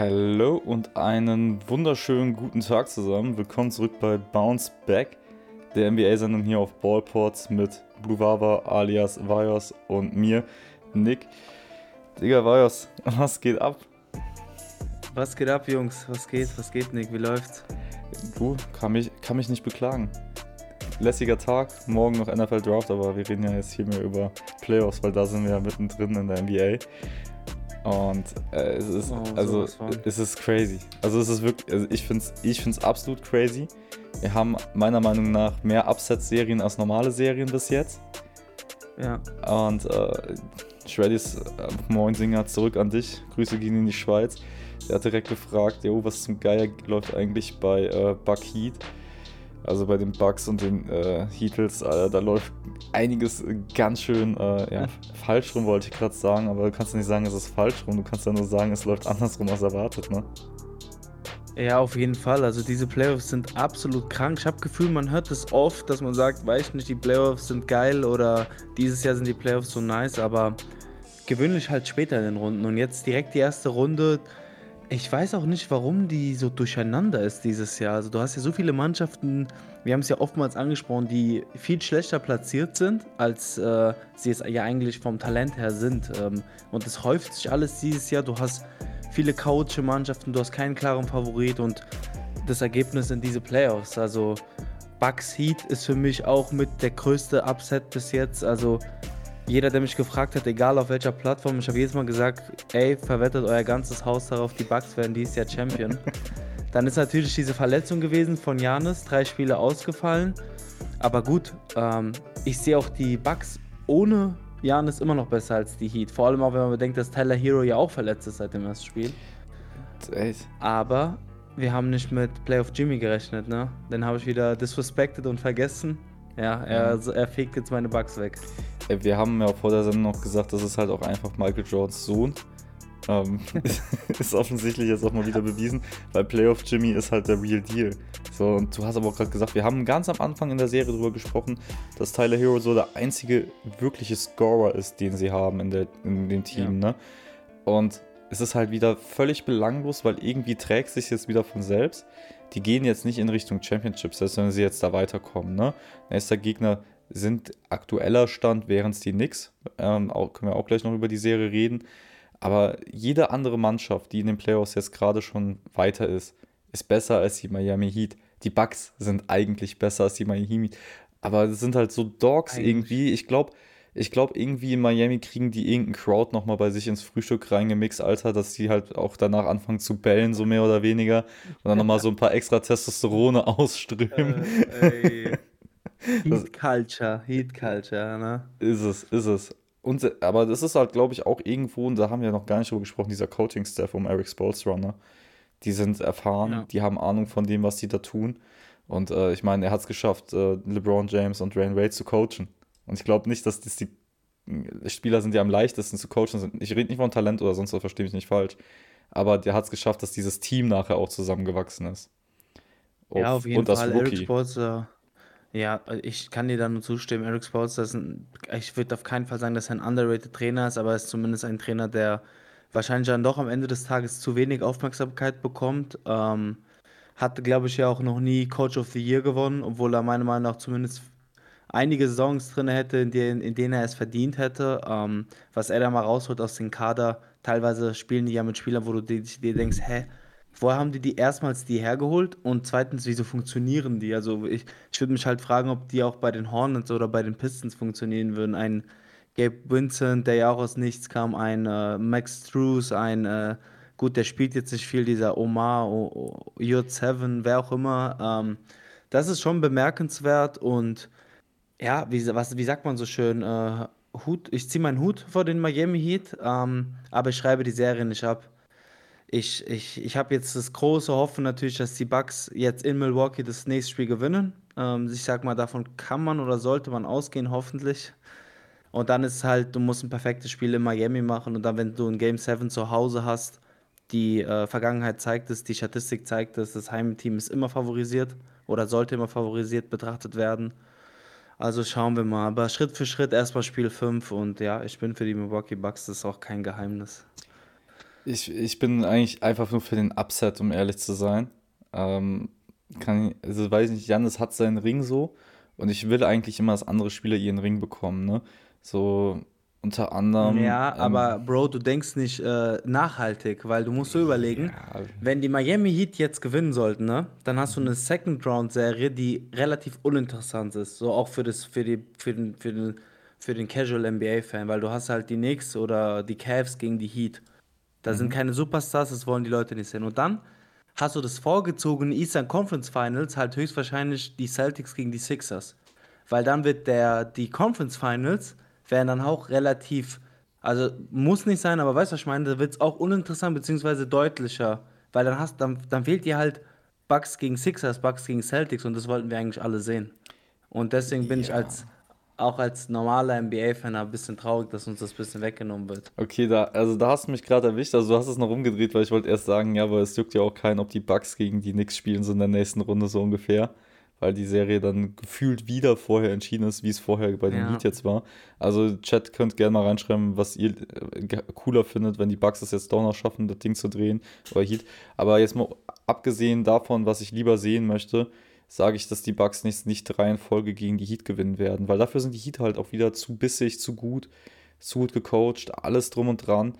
Hallo und einen wunderschönen guten Tag zusammen. Willkommen zurück bei Bounce Back, der NBA-Sendung hier auf Ballports mit Blue Vava alias Vajos und mir, Nick. Digga, Vajos, was geht ab? Was geht ab, Jungs? Was geht? Was geht, Nick? Wie läuft's? Du, kann mich, kann mich nicht beklagen. Lässiger Tag, morgen noch NFL Draft, aber wir reden ja jetzt hier mehr über Playoffs, weil da sind wir ja mittendrin in der NBA. Und äh, es ist, Oh, also, es ist crazy. Also, es ist wirklich, also ich finde es ich find's absolut crazy. Wir haben meiner Meinung nach mehr Upset-Serien als normale Serien bis jetzt. Ja. Und äh, Shreddys äh, Moinsinger zurück an dich. Grüße gehen in die Schweiz. Der hat direkt gefragt, jo, was zum Geier läuft eigentlich bei äh, Bug Heat? Also bei den Bugs und den äh, Heatles, äh, da läuft einiges ganz schön äh, ja, falsch rum, wollte ich gerade sagen, aber du kannst ja nicht sagen, es ist falsch rum, du kannst ja nur sagen, es läuft andersrum als erwartet, ne? Ja, auf jeden Fall. Also diese Playoffs sind absolut krank. Ich habe Gefühl, man hört es oft, dass man sagt, weiß ich nicht, die Playoffs sind geil oder dieses Jahr sind die Playoffs so nice, aber gewöhnlich halt später in den Runden. Und jetzt direkt die erste Runde. Ich weiß auch nicht, warum die so durcheinander ist dieses Jahr. Also du hast ja so viele Mannschaften, wir haben es ja oftmals angesprochen, die viel schlechter platziert sind, als äh, sie es ja eigentlich vom Talent her sind. Ähm, und es häuft sich alles dieses Jahr. Du hast viele chaotische Mannschaften, du hast keinen klaren Favorit und das Ergebnis sind diese Playoffs. Also Bucks Heat ist für mich auch mit der größte Upset bis jetzt. Also jeder, der mich gefragt hat, egal auf welcher Plattform, ich habe jedes Mal gesagt, ey, verwettet euer ganzes Haus darauf, die Bucks werden dieses Jahr Champion. Dann ist natürlich diese Verletzung gewesen von Janis, drei Spiele ausgefallen. Aber gut, ähm, ich sehe auch die Bucks ohne Janis immer noch besser als die Heat. Vor allem auch, wenn man bedenkt, dass Tyler Hero ja auch verletzt ist seit dem ersten Spiel. Aber wir haben nicht mit Playoff Jimmy gerechnet, ne? Den habe ich wieder disrespected und vergessen. Ja, er, er fegt jetzt meine Bugs weg. Wir haben ja vor der Sendung noch gesagt, das ist halt auch einfach Michael Jordans Sohn. Ähm, ist offensichtlich jetzt auch mal wieder bewiesen, weil Playoff Jimmy ist halt der Real Deal. So, und du hast aber auch gerade gesagt, wir haben ganz am Anfang in der Serie darüber gesprochen, dass Tyler Hero so der einzige wirkliche Scorer ist, den sie haben in, der, in dem Team, ne? Und es ist halt wieder völlig belanglos, weil irgendwie trägt sich jetzt wieder von selbst. Die gehen jetzt nicht in Richtung Championship, selbst wenn sie jetzt da weiterkommen, ne? Nächster Gegner sind aktueller Stand, wären es die Knicks. Ähm, auch, können wir auch gleich noch über die Serie reden. Aber jede andere Mannschaft, die in den Playoffs jetzt gerade schon weiter ist, ist besser als die Miami Heat. Die Bucks sind eigentlich besser als die Miami Heat. Aber es sind halt so Dogs Eigentlich. irgendwie. Ich glaube, ich glaube, irgendwie in Miami kriegen die irgendeinen Crowd nochmal bei sich ins Frühstück reingemixt, Alter, dass die halt auch danach anfangen zu bellen, so mehr oder weniger. Und dann nochmal so ein paar extra Testosterone ausströmen. Äh, Heat Culture, Heat Culture, ne? Ist es, ist es. Und, aber das ist halt, glaube ich, auch irgendwo, und da haben wir noch gar nicht drüber gesprochen, dieser Coaching-Staff um Eric Spoelstra, ne? Die sind erfahren, Ja. die haben Ahnung von dem, was die da tun. Und äh, ich meine, er hat es geschafft, äh, LeBron James und Dwayne Wade zu coachen. Und ich glaube nicht, dass das die äh, Spieler sind, die am leichtesten zu coachen sind. Ich rede nicht von Talent oder sonst was, verstehe mich nicht falsch. Aber der hat es geschafft, dass dieses Team nachher auch zusammengewachsen ist. Ja, Auf- auf jeden und das Fall. Eric Rookie. Ja, ich kann dir da nur zustimmen. Eric Spoelstra ist ein, ich würde auf keinen Fall sagen, dass er ein underrated Trainer ist, aber er ist zumindest ein Trainer, der wahrscheinlich dann doch am Ende des Tages zu wenig Aufmerksamkeit bekommt. Ähm, hatte, glaube ich, ja auch noch nie Coach of the Year gewonnen, obwohl er meiner Meinung nach zumindest einige Saisons drin hätte, in denen, in denen er es verdient hätte. Ähm, was er da mal rausholt aus dem Kader, teilweise spielen die ja mit Spielern, wo du dir denkst, hä, woher haben die die erstmals die hergeholt und zweitens, wieso funktionieren die? Also ich, ich würde mich halt fragen, ob die auch bei den Hornets oder bei den Pistons funktionieren würden. Ein Gabe Vincent, der ja auch aus nichts kam, ein äh, Max Struess, ein, äh, gut, der spielt jetzt nicht viel, dieser Omar, o, o, J7, wer auch immer. Ähm, das ist schon bemerkenswert und ja, wie, was, wie sagt man so schön? Äh, Hut, ich ziehe meinen Hut vor den Miami Heat, ähm, aber ich schreibe die Serie nicht ab. Ich, ich, ich habe jetzt das große Hoffen natürlich, dass die Bucks jetzt in Milwaukee das nächste Spiel gewinnen. Ähm, ich sag mal, davon kann man oder sollte man ausgehen, hoffentlich. Und dann ist halt, du musst ein perfektes Spiel in Miami machen und dann, wenn du ein Game 7 zu Hause hast, die äh, Vergangenheit zeigt es, die Statistik zeigt es, das Heimteam ist immer favorisiert oder sollte immer favorisiert betrachtet werden. Also schauen wir mal. Aber Schritt für Schritt erstmal Spiel 5 und ja, ich bin für die Milwaukee Bucks, das ist auch kein Geheimnis. Ich, ich bin eigentlich einfach nur für den Upset, um ehrlich zu sein. Ähm, kann, also weiß ich nicht, Janis hat seinen Ring so und ich will eigentlich immer, dass andere Spieler ihren Ring bekommen, ne? So unter anderem. Ja, ähm, aber Bro, du denkst nicht äh, nachhaltig, weil du musst so überlegen, ja, wenn die Miami Heat jetzt gewinnen sollten, ne, dann hast du eine Second Round Serie, die relativ uninteressant ist, so auch für das für die für den für den für den Casual NBA Fan, weil du hast halt die Knicks oder die Cavs gegen die Heat. Da sind mhm. keine Superstars, das wollen die Leute nicht sehen. Und dann hast du das vorgezogene Eastern Conference Finals halt höchstwahrscheinlich die Celtics gegen die Sixers. Weil dann wird der, die Conference Finals werden dann auch relativ, also muss nicht sein, aber weißt du, was ich meine? Da wird es auch uninteressant beziehungsweise deutlicher. Weil dann hast, dann, dann fehlt dir halt Bucks gegen Sixers, Bucks gegen Celtics und das wollten wir eigentlich alle sehen. Und deswegen bin ich Ja. als auch als normaler NBA-Fan ein bisschen traurig, dass uns das ein bisschen weggenommen wird. Okay, da, also da hast du mich gerade erwischt. Also du hast es noch umgedreht, weil ich wollte erst sagen, ja, aber es juckt ja auch keinen, ob die Bucks gegen die Knicks spielen, so in der nächsten Runde so ungefähr. Weil die Serie dann gefühlt wieder vorher entschieden ist, wie es vorher bei den Ja. Heat jetzt war. Also Chat könnt gerne mal reinschreiben, was ihr äh, cooler findet, wenn die Bucks es jetzt doch noch schaffen, das Ding zu drehen oder Heat. Aber jetzt mal abgesehen davon, was ich lieber sehen möchte, sage ich, dass die Bucks nicht, nicht drei in Folge gegen die Heat gewinnen werden. Weil dafür sind die Heat halt auch wieder zu bissig, zu gut, zu gut gecoacht, alles drum und dran.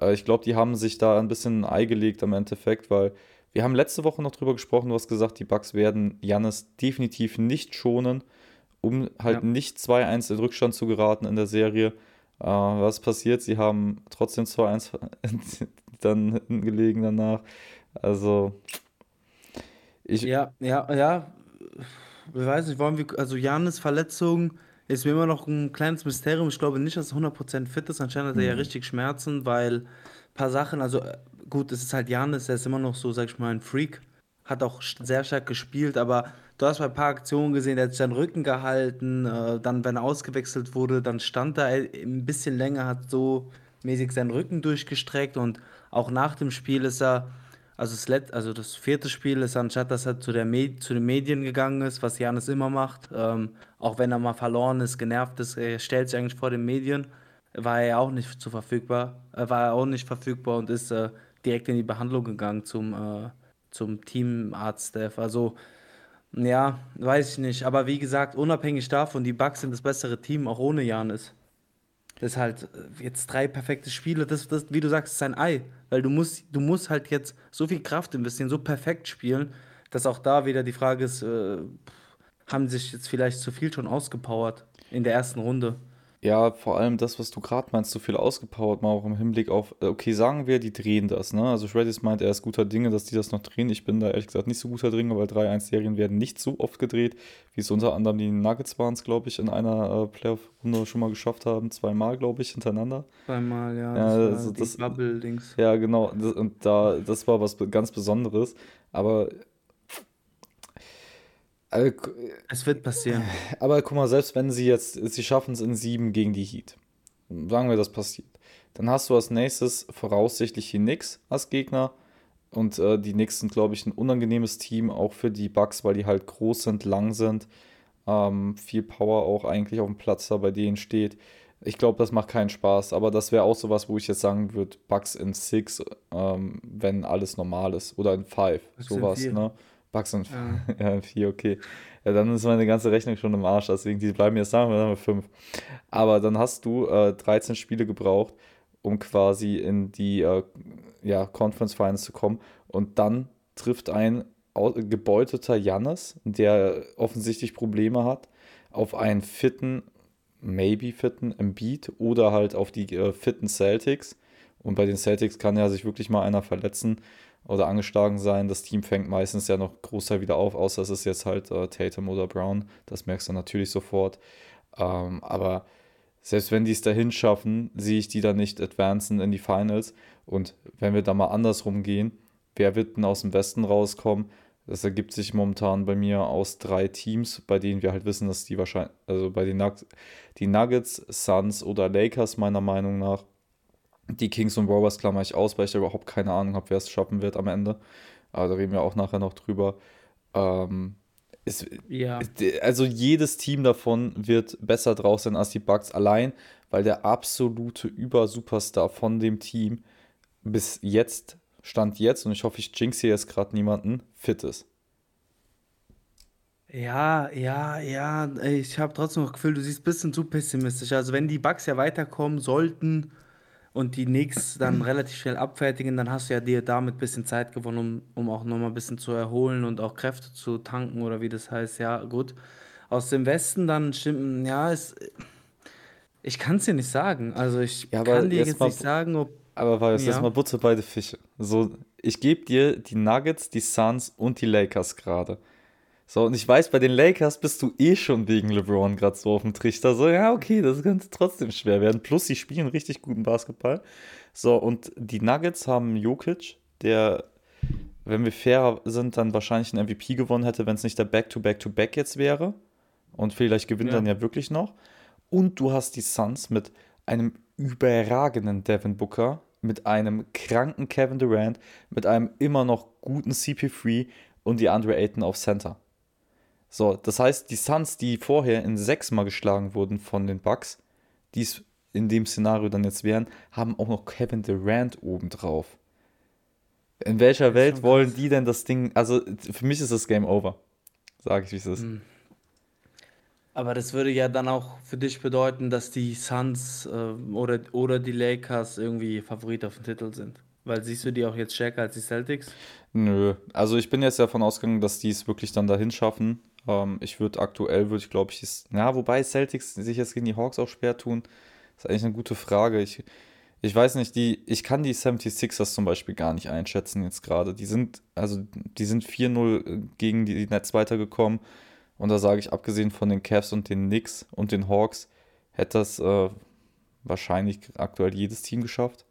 Äh, ich glaube, die haben sich da ein bisschen ein Ei gelegt am Endeffekt, weil wir haben letzte Woche noch drüber gesprochen, du hast gesagt, die Bucks werden Jannis definitiv nicht schonen, um halt Ja. nicht 2-1 in Rückstand zu geraten in der Serie. Äh, was passiert? Sie haben trotzdem 2-1 dann hinten gelegen danach. Also, ich, Ja, ja, ja. Ich weiß nicht, wollen wir, also Janis Verletzung ist mir immer noch ein kleines Mysterium. Ich glaube nicht, dass er 100% fit ist. Anscheinend hat er ja Mhm. richtig Schmerzen, weil ein paar Sachen, also äh, gut, es ist halt Janis, er ist immer noch so, sag ich mal, ein Freak. Hat auch st- sehr stark gespielt, aber du hast bei ein paar Aktionen gesehen, der hat sich seinen Rücken gehalten, äh, dann, wenn er ausgewechselt wurde, dann stand er äh, ein bisschen länger, hat so mäßig seinen Rücken durchgestreckt und auch nach dem Spiel ist er, also das, Let also das vierte Spiel ist, anstatt dass er zu, der Me zu den Medien gegangen ist, was Janis immer macht, ähm, auch wenn er mal verloren ist, genervt ist, er stellt sich eigentlich vor den Medien, war er auch nicht zu verfügbar, äh, war er auch nicht verfügbar und ist äh, direkt in die Behandlung gegangen zum, äh, zum Teamarzt-Staff. Also, ja, weiß ich nicht. Aber wie gesagt, unabhängig davon, die Bucks sind das bessere Team, auch ohne Janis. Das ist halt äh, jetzt drei perfekte Spiele, das, das, wie du sagst, ist ein Ei. Weil du musst, du musst halt jetzt so viel Kraft investieren, so perfekt spielen, dass auch da wieder die Frage ist, äh, haben sich jetzt vielleicht zu viel schon ausgepowert in der ersten Runde. Ja, vor allem das, was du gerade meinst, so viel ausgepowert, mal auch im Hinblick auf, äh, okay, sagen wir, die drehen das, ne? Also Shreddis meint, er ist guter Dinge, dass die das noch drehen. Ich bin da ehrlich gesagt nicht so guter Dinge, weil 3-1-Serien werden nicht so oft gedreht, wie es unter anderem die Nuggets waren, glaube ich, in einer äh, Playoff-Runde schon mal geschafft haben. Zweimal, glaube ich, hintereinander. Zweimal, ja, Ja, das also das, Bubble-Dings. ja, genau, das, und da, das war was ganz Besonderes. Aber, äh, Es wird passieren. Aber guck mal, selbst wenn sie jetzt, sie schaffen es in sieben gegen die Heat, sagen wir, das passiert, dann hast du als nächstes voraussichtlich die Knicks als Gegner und äh, die Knicks sind, glaube ich, ein unangenehmes Team, auch für die Bucks, weil die halt groß sind, lang sind, ähm, viel Power auch eigentlich auf dem Platz da bei denen steht. Ich glaube, das macht keinen Spaß, aber das wäre auch sowas, wo ich jetzt sagen würde, Bucks in Six, ähm, wenn alles normal ist, oder in Five, Das sowas, ne? Bucks in Ja. vier, okay. Ja, dann ist meine ganze Rechnung schon im Arsch, deswegen die bleiben jetzt sagen, wir haben wir fünf. Aber dann hast du äh, 13 Spiele gebraucht, um quasi in die äh, ja, Conference Finals zu kommen. Und dann trifft ein gebeuteter Jannis, der offensichtlich Probleme hat, auf einen fitten, maybe fitten Embiid oder halt auf die äh, fitten Celtics. Und bei den Celtics kann ja sich wirklich mal einer verletzen oder angeschlagen sein. Das Team fängt meistens ja noch Großteil wieder auf, außer es ist jetzt halt äh, Tatum oder Brown. Das merkst du natürlich sofort. Ähm, aber selbst wenn die es dahin schaffen, sehe ich die dann nicht advancen in die Finals. Und wenn wir da mal andersrum gehen, wer wird denn aus dem Westen rauskommen? Das ergibt sich momentan bei mir aus drei Teams, bei denen wir halt wissen, dass die wahrscheinlich, also bei den Nuggets, die Nuggets, Suns oder Lakers meiner Meinung nach. Die Kings und Warriors klammer ich aus, weil ich da überhaupt keine Ahnung habe, wer es schaffen wird am Ende. Aber da reden wir auch nachher noch drüber. Ähm, es, Ja. also jedes Team davon wird besser drauf sein als die Bucks allein, weil der absolute Übersuperstar von dem Team bis jetzt, Stand jetzt, und ich hoffe, ich jinx hier jetzt gerade niemanden, fit ist. Ja, ja, ja, ich habe trotzdem noch das Gefühl, du siehst ein bisschen zu pessimistisch. Also wenn die Bucks ja weiterkommen sollten und die Knicks dann relativ schnell abfertigen, dann hast du ja dir damit ein bisschen Zeit gewonnen, um, um auch nochmal ein bisschen zu erholen und auch Kräfte zu tanken oder wie das heißt. Ja, gut. Aus dem Westen dann stimmt, ja, es, ich kann es dir nicht sagen. Also ich Ja, kann dir jetzt mal, nicht sagen, ob, aber war jetzt ja. mal Butter beide Fische. So, ich gebe dir die Nuggets, die Suns und die Lakers gerade. So, und ich weiß, bei den Lakers bist du eh schon wegen LeBron gerade so auf dem Trichter. So, ja, okay, das könnte trotzdem schwer werden. Plus, sie spielen richtig guten Basketball. So, und die Nuggets haben Jokic, der, wenn wir fair sind, dann wahrscheinlich einen MVP gewonnen hätte, wenn es nicht der Back-to-Back-to-Back jetzt wäre. Und vielleicht gewinnt dann Ja. ja wirklich noch. Und du hast die Suns mit einem überragenden Devin Booker, mit einem kranken Kevin Durant, mit einem immer noch guten CP3 und die Andre Ayton auf Center. So, das heißt, die Suns, die vorher in sechsmal geschlagen wurden von den Bucks, die es in dem Szenario dann jetzt wären, haben auch noch Kevin Durant obendrauf. In welcher Welt wollen krass. die denn das Ding? Also, für mich ist das Game over. Sag ich, wie es ist. Hm. Aber das würde ja dann auch für dich bedeuten, dass die Suns äh, oder, oder die Lakers irgendwie Favorit auf den Titel sind. Weil siehst du die auch jetzt stärker als die Celtics? Nö, also ich bin jetzt davon ausgegangen, dass die es wirklich dann dahin schaffen. Ähm, ich würde aktuell, würde ich glaube ich, dies, ja, wobei Celtics sich jetzt gegen die Hawks auch schwer tun, ist eigentlich eine gute Frage. Ich, ich weiß nicht, die, ich kann die 76ers zum Beispiel gar nicht einschätzen jetzt gerade. Die sind, also die sind 4-0 gegen die Nets weitergekommen und da sage ich, abgesehen von den Cavs und den Knicks und den Hawks, hätte das äh, wahrscheinlich aktuell jedes Team geschafft,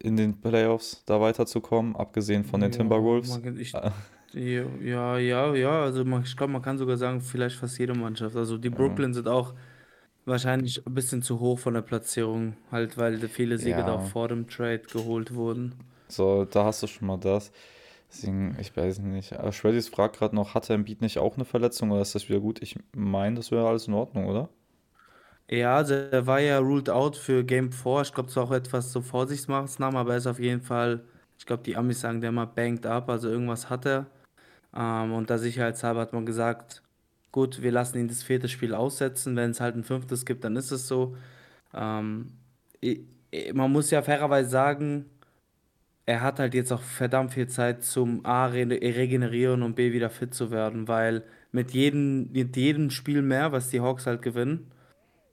in den Playoffs da weiterzukommen, abgesehen von den Ja, Timberwolves. ich, Äh, ja, ja, ja, ja, also man, ich glaube, man kann sogar sagen, vielleicht fast jede Mannschaft. Also die Ja. Brooklyn sind auch wahrscheinlich ein bisschen zu hoch von der Platzierung, halt weil viele Siege da auch Ja, vor dem Trade geholt wurden. so, da hast du schon mal das. Deswegen, ich weiß nicht. Aber Shreddys fragt gerade noch, hatte Embiid nicht auch eine Verletzung oder ist das wieder gut? Ich meine, das wäre alles in Ordnung, oder? Ja, also er war ja ruled out für Game 4. Ich glaube, es war auch etwas so Vorsichtsmaßnahmen, aber er ist auf jeden Fall, ich glaube, die Amis sagen der immer banged up, also irgendwas hat er. Ähm, und da sicherheitshalber hat man gesagt, gut, wir lassen ihn das vierte Spiel aussetzen. Wenn es halt ein fünftes gibt, dann ist es so. Ähm, man muss ja fairerweise sagen, er hat halt jetzt auch verdammt viel Zeit zum A re regenerieren und B wieder fit zu werden, weil mit jedem, mit jedem Spiel mehr, was die Hawks halt gewinnen,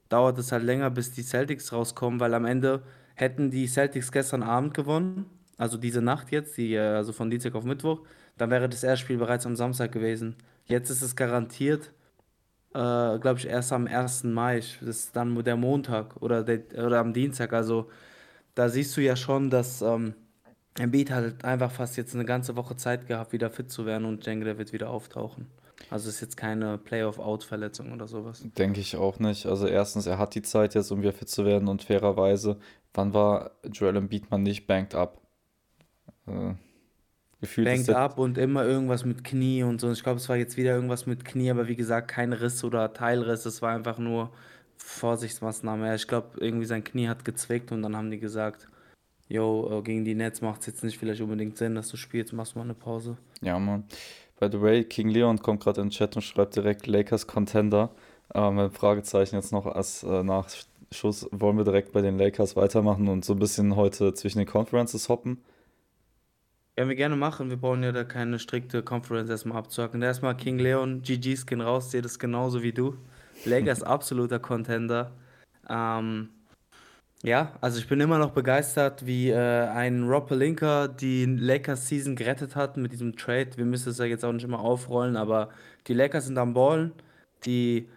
dauert es halt länger, bis die Celtics rauskommen, weil am Ende hätten die Celtics gestern Abend gewonnen, also diese Nacht jetzt, die, äh, also von Dienstag auf Mittwoch, dann wäre das erste Spiel bereits am Samstag gewesen. Jetzt ist es garantiert, äh, glaube ich, erst am ersten Mai, das ist dann der Montag oder, der, oder am Dienstag, also da siehst du ja schon, dass ähm, Embiid halt einfach fast jetzt eine ganze Woche Zeit gehabt, wieder fit zu werden und ich der wird wieder auftauchen. Also ist jetzt keine Playoff-Out-Verletzung oder sowas. Denke ich auch nicht. Also erstens, er hat die Zeit jetzt, um wieder fit zu werden und fairerweise, wann war Joel Embiid mal nicht banked up? Äh, gefühlt der, up und immer irgendwas mit Knie und so. Ich glaube, es war jetzt wieder irgendwas mit Knie, aber wie gesagt, kein Riss oder Teilriss. Es war einfach nur Vorsichtsmaßnahme. Ja, Ich glaube, irgendwie sein Knie hat gezwickt und dann haben die gesagt, yo, äh, gegen die Nets macht es jetzt nicht vielleicht unbedingt Sinn, dass du spielst, machst mal eine Pause. ja, Mann. By the way, King Leon kommt gerade in den Chat und schreibt direkt Lakers Contender. Ähm, Fragezeichen jetzt noch als äh, Nachschuss. Wollen wir direkt bei den Lakers weitermachen und so ein bisschen heute zwischen den Conferences hoppen? Können wir gerne machen. Wir brauchen ja da keine strikte Conference erstmal abzuhacken. Erstmal King Leon, GG-Skin raus, sehe das genauso wie du. Lakers absoluter Contender. Ähm, ja, also ich bin immer noch begeistert, wie äh, ein Rob Pelinka die Lakers Season gerettet hat mit diesem Trade. Wir müssen es ja jetzt auch nicht immer aufrollen, aber die Lakers sind am Ballen. Die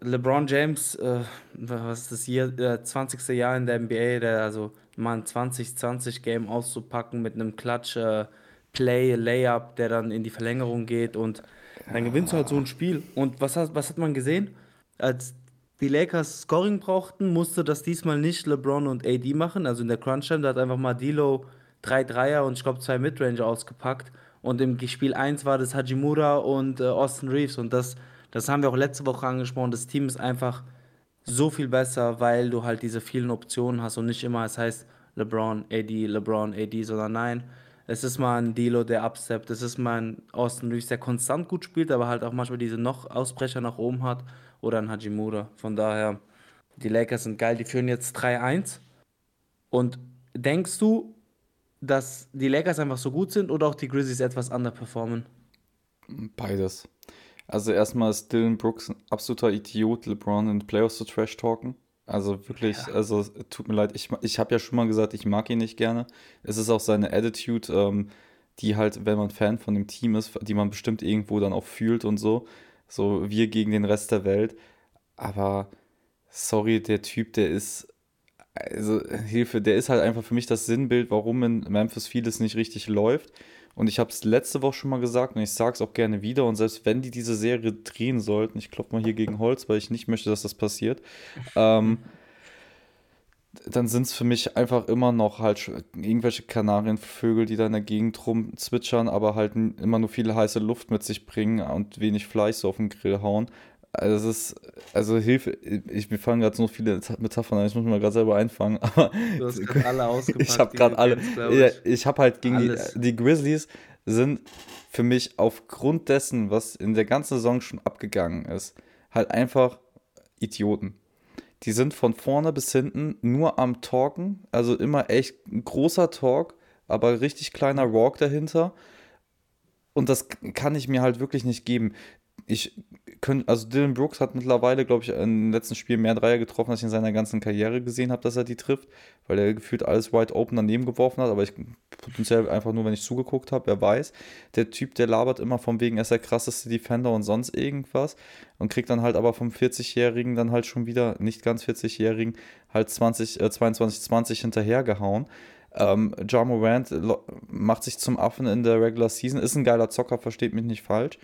LeBron James, äh, was ist das hier, äh, 20. Jahr in der NBA, der also mal ein 2020 Game auszupacken mit einem Klatsch äh, Play, Layup, der dann in die Verlängerung geht und dann gewinnst du halt so ein Spiel. Und was hat, was hat man gesehen? Als die Lakers Scoring brauchten, musste das diesmal nicht LeBron und AD machen. Also in der Crunch-Time, da hat einfach mal D'Lo drei Dreier und ich glaube zwei Midrange ausgepackt. Und im Spiel 1 war das Hajimura und äh, Austin Reeves. Und das, das haben wir auch letzte Woche angesprochen. Das Team ist einfach so viel besser, weil du halt diese vielen Optionen hast und nicht immer, es heißt, LeBron, AD, LeBron, AD, sondern nein, es ist mal ein Dilo, der absteppt. Es ist mal ein Austin Reeves, der konstant gut spielt, aber halt auch manchmal diese noch Ausbrecher nach oben hat. Oder ein Hajimura. Von daher, die Lakers sind geil. Die führen jetzt 3-1. Und denkst du, dass die Lakers einfach so gut sind oder auch die Grizzlies etwas underperformen? Beides. Also erstmal ist Dylan Brooks ein absoluter Idiot, LeBron in den Playoffs zu trash-talken. Also wirklich, Ja. also tut mir leid, ich, ich habe ja schon mal gesagt, ich mag ihn nicht gerne. Es ist auch seine Attitude, ähm, die halt, wenn man Fan von dem Team ist, die man bestimmt irgendwo dann auch fühlt und so. So wir gegen den Rest der Welt. Aber sorry, der Typ, der ist, also Hilfe, der ist halt einfach für mich das Sinnbild, warum in Memphis vieles nicht richtig läuft. Und ich habe es letzte Woche schon mal gesagt und ich sage es auch gerne wieder. Und selbst wenn die diese Serie drehen sollten, ich klopfe mal hier gegen Holz, weil ich nicht möchte, dass das passiert, ähm, dann sind es für mich einfach immer noch halt irgendwelche Kanarienvögel, die da in der Gegend rumzwitschern, aber halt immer nur viel heiße Luft mit sich bringen und wenig Fleisch so auf den Grill hauen. Also es ist, also Hilfe, ich, mir fallen gerade so viele Metaphern ein, ich muss mir mal gerade selber einfangen, aber Du hast gerade alle ausgepackt, ich habe gerade alle, kennst, ich. ich habe halt gegen die, die Grizzlies sind für mich aufgrund dessen, was in der ganzen Saison schon abgegangen ist, halt einfach Idioten. Die sind von vorne bis hinten nur am Talken, also immer echt ein großer Talk, aber richtig kleiner Walk dahinter. Und das kann ich mir halt wirklich nicht geben. Ich könnte, also Dylan Brooks hat mittlerweile, glaube ich, im letzten Spiel mehr Dreier getroffen, als ich in seiner ganzen Karriere gesehen habe, dass er die trifft, weil er gefühlt alles wide open daneben geworfen hat, aber ich potenziell einfach nur, wenn ich zugeguckt habe, wer weiß. Der Typ, der labert immer von wegen, er ist der krasseste Defender und sonst irgendwas und kriegt dann halt aber vom 40-Jährigen dann halt schon wieder, nicht ganz 40-Jährigen, halt 20, äh, 22, 20 hinterhergehauen. Ähm, Ja Morant macht sich zum Affen in der Regular Season, ist ein geiler Zocker, versteht mich nicht falsch.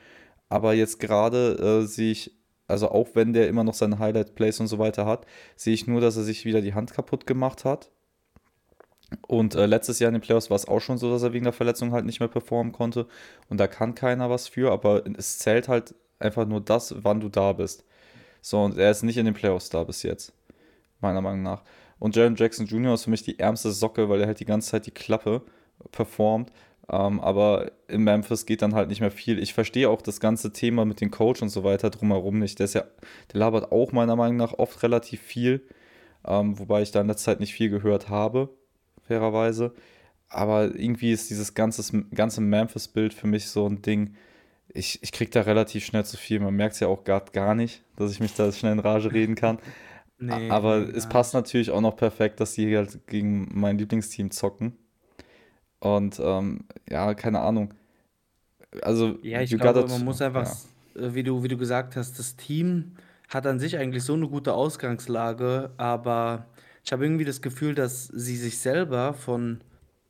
Aber jetzt gerade äh, sehe ich, also auch wenn der immer noch seine Highlight-Plays und so weiter hat, sehe ich nur, dass er sich wieder die Hand kaputt gemacht hat. Und äh, letztes Jahr in den Playoffs war es auch schon so, dass er wegen der Verletzung halt nicht mehr performen konnte. Und da kann keiner was für, aber es zählt halt einfach nur das, wann du da bist. So, und er ist nicht in den Playoffs da bis jetzt, meiner Meinung nach. Und Jaren Jackson Jr. ist für mich die ärmste Socke, weil er halt die ganze Zeit die Klappe performt. Ähm, aber in Memphis geht dann halt nicht mehr viel. Ich verstehe auch das ganze Thema mit dem Coach und so weiter drumherum nicht. Der ist ja, der labert auch meiner Meinung nach oft relativ viel, ähm, wobei ich da in letzter Zeit nicht viel gehört habe, fairerweise. Aber irgendwie ist dieses ganze, ganze Memphis-Bild für mich so ein Ding. Ich, ich krieg da relativ schnell zu viel. Man merkt es ja auch gerade gar nicht, dass ich mich da schnell in Rage reden kann. Nee, Aber es passt natürlich auch noch perfekt, dass die halt gegen mein Lieblingsteam zocken. Und ähm, ja, keine Ahnung. Also, Ja, ich glaube, man muss einfach, ja. äh, wie du, wie du gesagt hast, das Team hat an sich eigentlich so eine gute Ausgangslage, aber ich habe irgendwie das Gefühl, dass sie sich selber von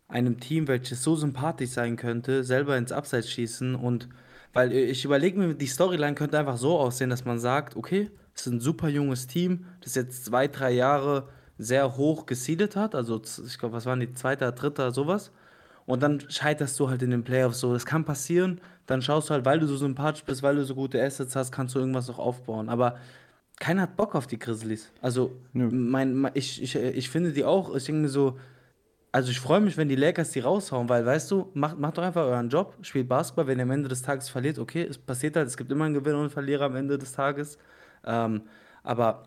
einem Team, welches so sympathisch sein könnte, selber ins Abseits schießen und weil äh, ich überlege mir, die Storyline könnte einfach so aussehen, dass man sagt, okay, es ist ein super junges Team, das jetzt zwei, drei Jahre sehr hoch gesiedet hat, also ich glaube, was waren die, zweiter, dritter, sowas. Und dann scheiterst du halt in den Playoffs so. Das kann passieren. Dann schaust du halt, weil du so sympathisch bist, weil du so gute Assets hast, kannst du irgendwas noch aufbauen. Aber keiner hat Bock auf die Grizzlies. Also, mein, mein, ich, ich, ich finde die auch, ich denke mir so, also ich freue mich, wenn die Lakers die raushauen, weil, weißt du, macht, macht doch einfach euren Job, spielt Basketball, wenn ihr am Ende des Tages verliert, okay, es passiert halt, es gibt immer einen Gewinner und einen Verlierer am Ende des Tages. Ähm, aber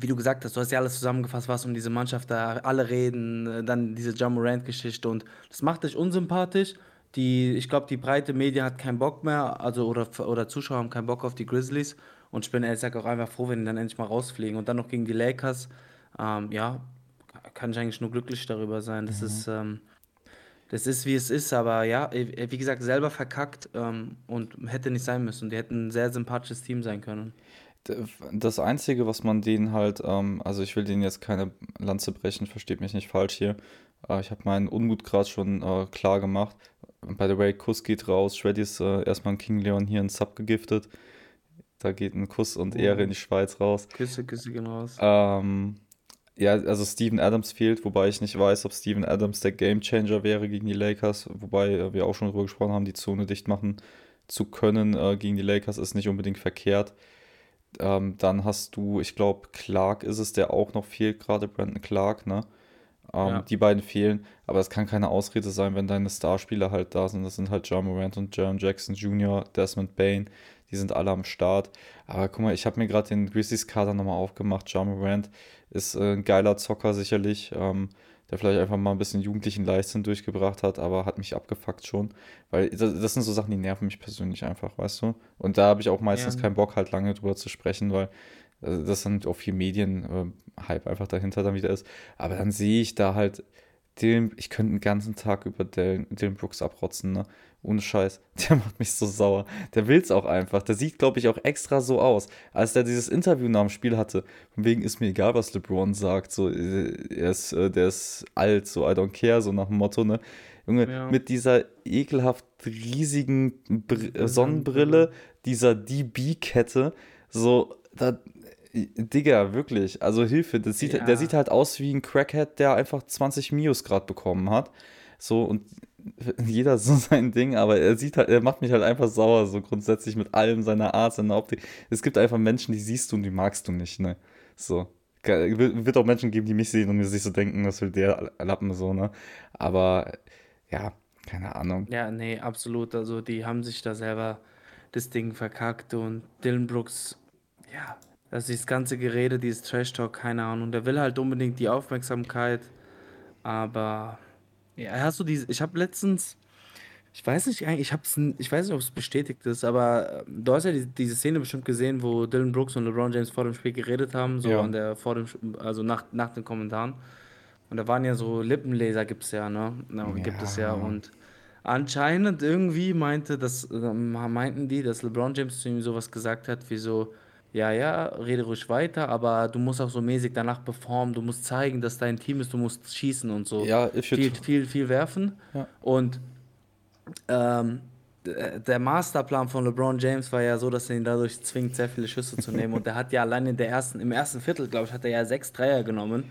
wie du gesagt hast, du hast ja alles zusammengefasst, was um diese Mannschaft da alle reden, äh, dann diese Ja Morant-Geschichte und das macht dich unsympathisch. Die, ich glaube, die breite Media hat keinen Bock mehr, also oder, oder Zuschauer haben keinen Bock auf die Grizzlies und ich bin ehrlich gesagt auch einfach froh, wenn die dann endlich mal rausfliegen und dann noch gegen die Lakers. Ähm, ja, kann ich eigentlich nur glücklich darüber sein. Das ist, ähm, das ist wie es ist, aber ja, äh, wie gesagt, selber verkackt ähm, und hätte nicht sein müssen. Die hätten ein sehr sympathisches Team sein können. Das Einzige, was man denen halt, ähm, also ich will denen jetzt keine Lanze brechen, versteht mich nicht falsch hier. Äh, ich habe meinen Unmut gerade schon äh, klar gemacht. By the way, Kuss geht raus. Shreddy ist äh, erstmal ein King Leon hier in Sub gegiftet. Da geht ein Kuss und Ehre in die Schweiz raus. Küsse, Küsse gehen raus. Ähm, ja, also Steven Adams fehlt, wobei ich nicht weiß, ob Steven Adams der Gamechanger wäre gegen die Lakers, wobei äh, wir auch schon darüber gesprochen haben, die Zone dicht machen zu können äh, gegen die Lakers ist nicht unbedingt verkehrt. Ähm, dann hast du, ich glaube, Clark ist es, der auch noch fehlt, gerade Brandon Clark, ne? Ähm, Ja. Die beiden fehlen, aber es kann keine Ausrede sein, wenn deine Starspieler halt da sind. Das sind halt John Morant und Jaron Jackson Jr., Desmond Bain, die sind alle am Start. Aber guck mal, ich habe mir gerade den Grizzlies-Kader nochmal aufgemacht. John Morant ist äh, ein geiler Zocker sicherlich, ähm, der vielleicht einfach mal ein bisschen jugendlichen Leichtsinn durchgebracht hat, aber hat mich abgefuckt schon. Weil das, das sind so Sachen, die nerven mich persönlich einfach, weißt du? Und da habe ich auch meistens Ja. keinen Bock, halt lange drüber zu sprechen, weil äh, das dann auch viel Medien-Hype einfach dahinter dann wieder ist. Aber dann sehe ich da halt Dylan, ich könnte den ganzen Tag über Dylan, Dylan Brooks abrotzen, ne? Ohne Scheiß. Der macht mich so sauer. Der will's auch einfach. Der sieht, glaube ich, auch extra so aus. Als der dieses Interview nach dem Spiel hatte, von wegen ist mir egal, was LeBron sagt, so, äh, er ist, äh, der ist alt, so, I don't care, so nach dem Motto, ne? Junge, Ja. mit dieser ekelhaft riesigen Br Sonnenbrille, dieser DB-Kette, so, da, Digga, wirklich, also Hilfe, das sieht, Ja. der sieht halt aus wie ein Crackhead, der einfach 20 Mios gerade bekommen hat. So, und jeder so sein Ding, aber er sieht halt, er macht mich halt einfach sauer, so grundsätzlich mit allem, seiner Art, seiner Optik. Es gibt einfach Menschen, die siehst du und die magst du nicht, ne? So. Wird auch Menschen geben, die mich sehen und mir sich so denken, das will der Lappen so, ne? Aber, ja, keine Ahnung. Ja, nee, absolut. Also die haben sich da selber das Ding verkackt und Dylan Brooks, ja, das ist das ganze Gerede, dieses Trash-Talk, keine Ahnung. Der will halt unbedingt die Aufmerksamkeit, aber ja, hast du diese, ich habe letztens, ich weiß nicht, eigentlich- ich hab's, ich weiß nicht, ob es bestätigt ist, aber äh, du hast ja die, diese Szene bestimmt gesehen, wo Dylan Brooks und LeBron James vor dem Spiel geredet haben, so Ja. an der, vor dem, also nach, nach den Kommentaren. Und da waren ja so Lippenleser, gibt's ja, ne? Na, gibt es ja. Ja. Und anscheinend irgendwie meinte das, äh, meinten die, dass LeBron James zu ihm sowas gesagt hat, wie so, ja, ja, rede ruhig weiter, aber du musst auch so mäßig danach performen, du musst zeigen, dass dein Team ist, du musst schießen und so. Ja, you viel, viel, viel werfen. Ja. Und ähm, der Masterplan von LeBron James war ja so, dass er ihn dadurch zwingt, sehr viele Schüsse zu nehmen. Und er hat ja allein in der ersten, im ersten Viertel, glaube ich, hat er ja sechs Dreier genommen.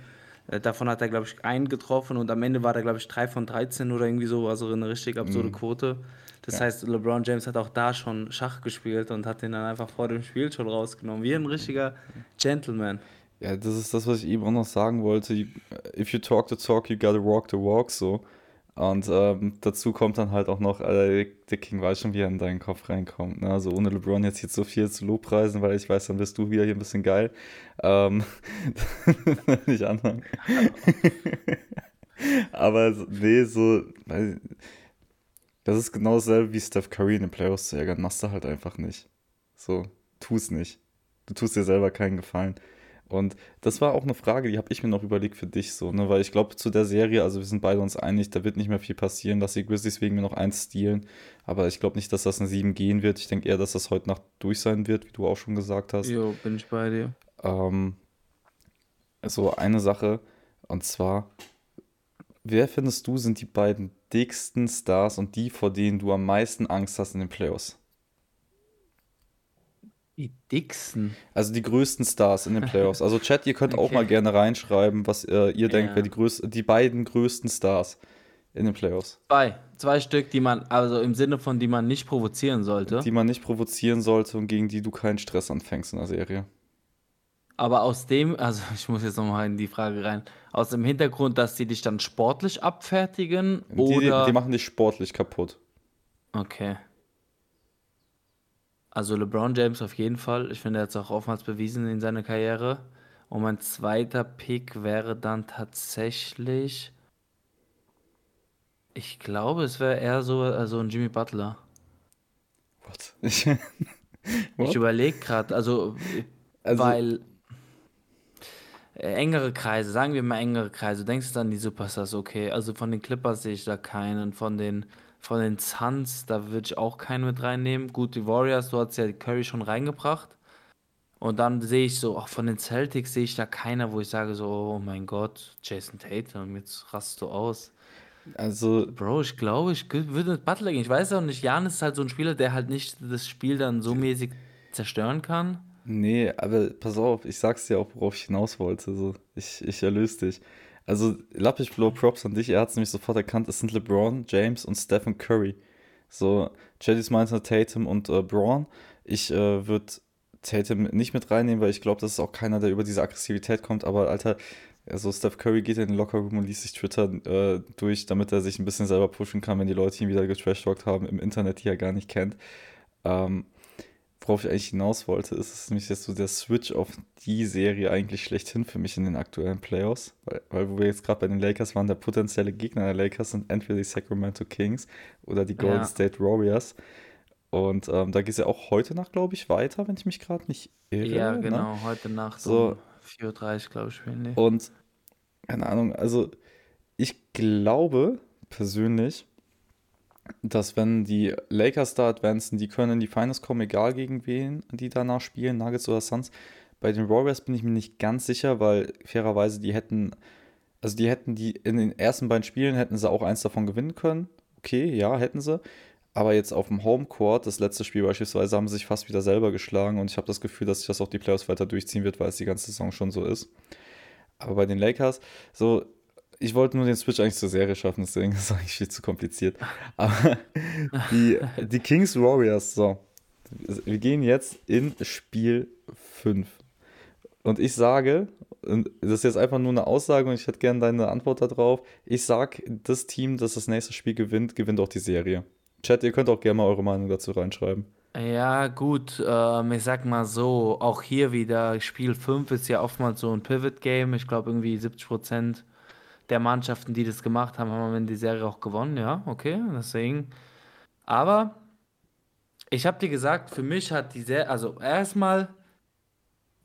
Äh, Davon hat er, glaube ich, einen getroffen und am Ende war er, glaube ich, drei von 13 oder irgendwie so, also eine richtig absurde Quote. Das heißt, LeBron James hat auch da schon Schach gespielt und hat ihn dann einfach vor dem Spiel schon rausgenommen. Wie ein richtiger Gentleman. Ja, das ist das, was ich eben auch noch sagen wollte. If you talk the talk, you gotta walk the walk, so. Und ähm, dazu kommt dann halt auch noch, äh, der King weiß schon, wie er in deinen Kopf reinkommt. Ne? Also ohne LeBron jetzt hier so viel zu Lobpreisen, weil ich weiß, dann bist du wieder hier ein bisschen geil. Ähm, nicht anfangen. Aber nee, so, das ist genau dasselbe wie Steph Curry in den Playoffs zu ärgern. Machst du halt einfach nicht. So, tu's nicht. Du tust dir selber keinen Gefallen. Und das war auch eine Frage, die habe ich mir noch überlegt für dich so, ne? Weil ich glaube, zu der Serie, also wir sind beide uns einig, da wird nicht mehr viel passieren, dass die Grizzlies wegen mir noch eins stehlen. Aber ich glaube nicht, dass das ein 7 gehen wird. Ich denke eher, dass das heute Nacht durch sein wird, wie du auch schon gesagt hast. Jo, bin ich bei dir. Ähm, so eine Sache, und zwar, wer findest du sind die beiden dicksten Stars und die, vor denen du am meisten Angst hast in den Playoffs? Die dicksten. Also die größten Stars in den Playoffs. Also Chat, ihr könnt auch Okay. mal gerne reinschreiben, was äh, ihr denkt, Ja. wer die, größ die beiden größten Stars in den Playoffs, Zwei. Zwei Stück, die man, also im Sinne von, die man nicht provozieren sollte. die man nicht provozieren sollte und gegen die du keinen Stress anfängst in der Serie. Aber aus dem, also ich muss jetzt nochmal in die Frage rein, aus dem Hintergrund, dass die dich dann sportlich abfertigen Die, oder. die machen dich sportlich kaputt. Okay. Also LeBron James auf jeden Fall. Ich finde, er hat es auch oftmals bewiesen in seiner Karriere. Und mein zweiter Pick wäre dann tatsächlich. Ich glaube, es wäre eher so also ein Jimmy Butler. What? Ich, überlege gerade, also, Also- weil äh, engere Kreise, sagen wir mal engere Kreise, denkst du an die Superstars, okay, also von den Clippers sehe ich da keinen, von den, von den Suns, da würde ich auch keinen mit reinnehmen. Gut, die Warriors, du hast ja Curry schon reingebracht. Und dann sehe ich so, auch von den Celtics sehe ich da keiner, wo ich sage so, oh mein Gott, Jason Tatum, jetzt rast du aus. also Bro, ich glaube, ich würde mit Butler gehen. Ich weiß auch nicht, Jan ist halt so ein Spieler, der halt nicht das Spiel dann so mäßig zerstören kann. Nee, aber pass auf, ich sag's dir auch, worauf ich hinaus wollte. So, ich, ich erlöse dich. Also, Lappich Blow Props an dich, er hat es nämlich sofort erkannt, es sind LeBron, James und Stephen Curry. So, Chadis meinte Tatum und äh, Braun. Ich äh, würde Tatum nicht mit reinnehmen, weil ich glaube, das ist auch keiner, der über diese Aggressivität kommt. Aber Alter, Also Steph Curry geht in den Lockerroom und liest sich Twitter äh, durch, damit er sich ein bisschen selber pushen kann, wenn die Leute ihn wieder getrashtalkt haben im Internet, die er gar nicht kennt. Ähm, worauf ich eigentlich hinaus wollte, ist es nämlich jetzt so der Switch auf die Serie eigentlich schlechthin für mich in den aktuellen Playoffs. Weil, weil wo wir jetzt gerade bei den Lakers waren, der potenzielle Gegner der Lakers sind entweder die Sacramento Kings oder die Golden Ja. State Warriors. Und ähm, da geht es ja auch heute Nacht, glaube ich, weiter, wenn ich mich gerade nicht irre. Ja, ne? genau, heute Nacht So. um 4.30 Uhr, glaube ich, spielen die. Und keine Ahnung, also ich glaube persönlich, dass wenn die Lakers da advancen, die können in die Finals kommen, egal gegen wen die danach spielen, Nuggets oder Suns. Bei den Warriors bin ich mir nicht ganz sicher, weil fairerweise die hätten, also die hätten die in den ersten beiden Spielen hätten sie auch eins davon gewinnen können. Okay, ja, hätten sie. Aber jetzt auf dem Homecourt, das letzte Spiel beispielsweise, haben sie sich fast wieder selber geschlagen und ich habe das Gefühl, dass sich das auch die Playoffs weiter durchziehen wird, weil es die ganze Saison schon so ist. Aber bei den Lakers, so, ich wollte nur den Switch eigentlich zur Serie schaffen, deswegen ist es eigentlich viel zu kompliziert. Aber die, die Kings Warriors, so, wir gehen jetzt in Spiel 5. Und ich sage, das ist jetzt einfach nur eine Aussage und ich hätte gerne deine Antwort darauf. Ich sag, das Team, das das nächste Spiel gewinnt, gewinnt auch die Serie. Chat, ihr könnt auch gerne mal eure Meinung dazu reinschreiben. Ja, gut, ähm, ich sag mal so, auch hier wieder, Spiel 5 ist ja oftmals so ein Pivot-Game. Ich glaube, irgendwie 70% der Mannschaften, die das gemacht haben, haben am Ende die Serie auch gewonnen. Ja, okay, deswegen. Aber ich habe dir gesagt, für mich hat die Serie, also erstmal,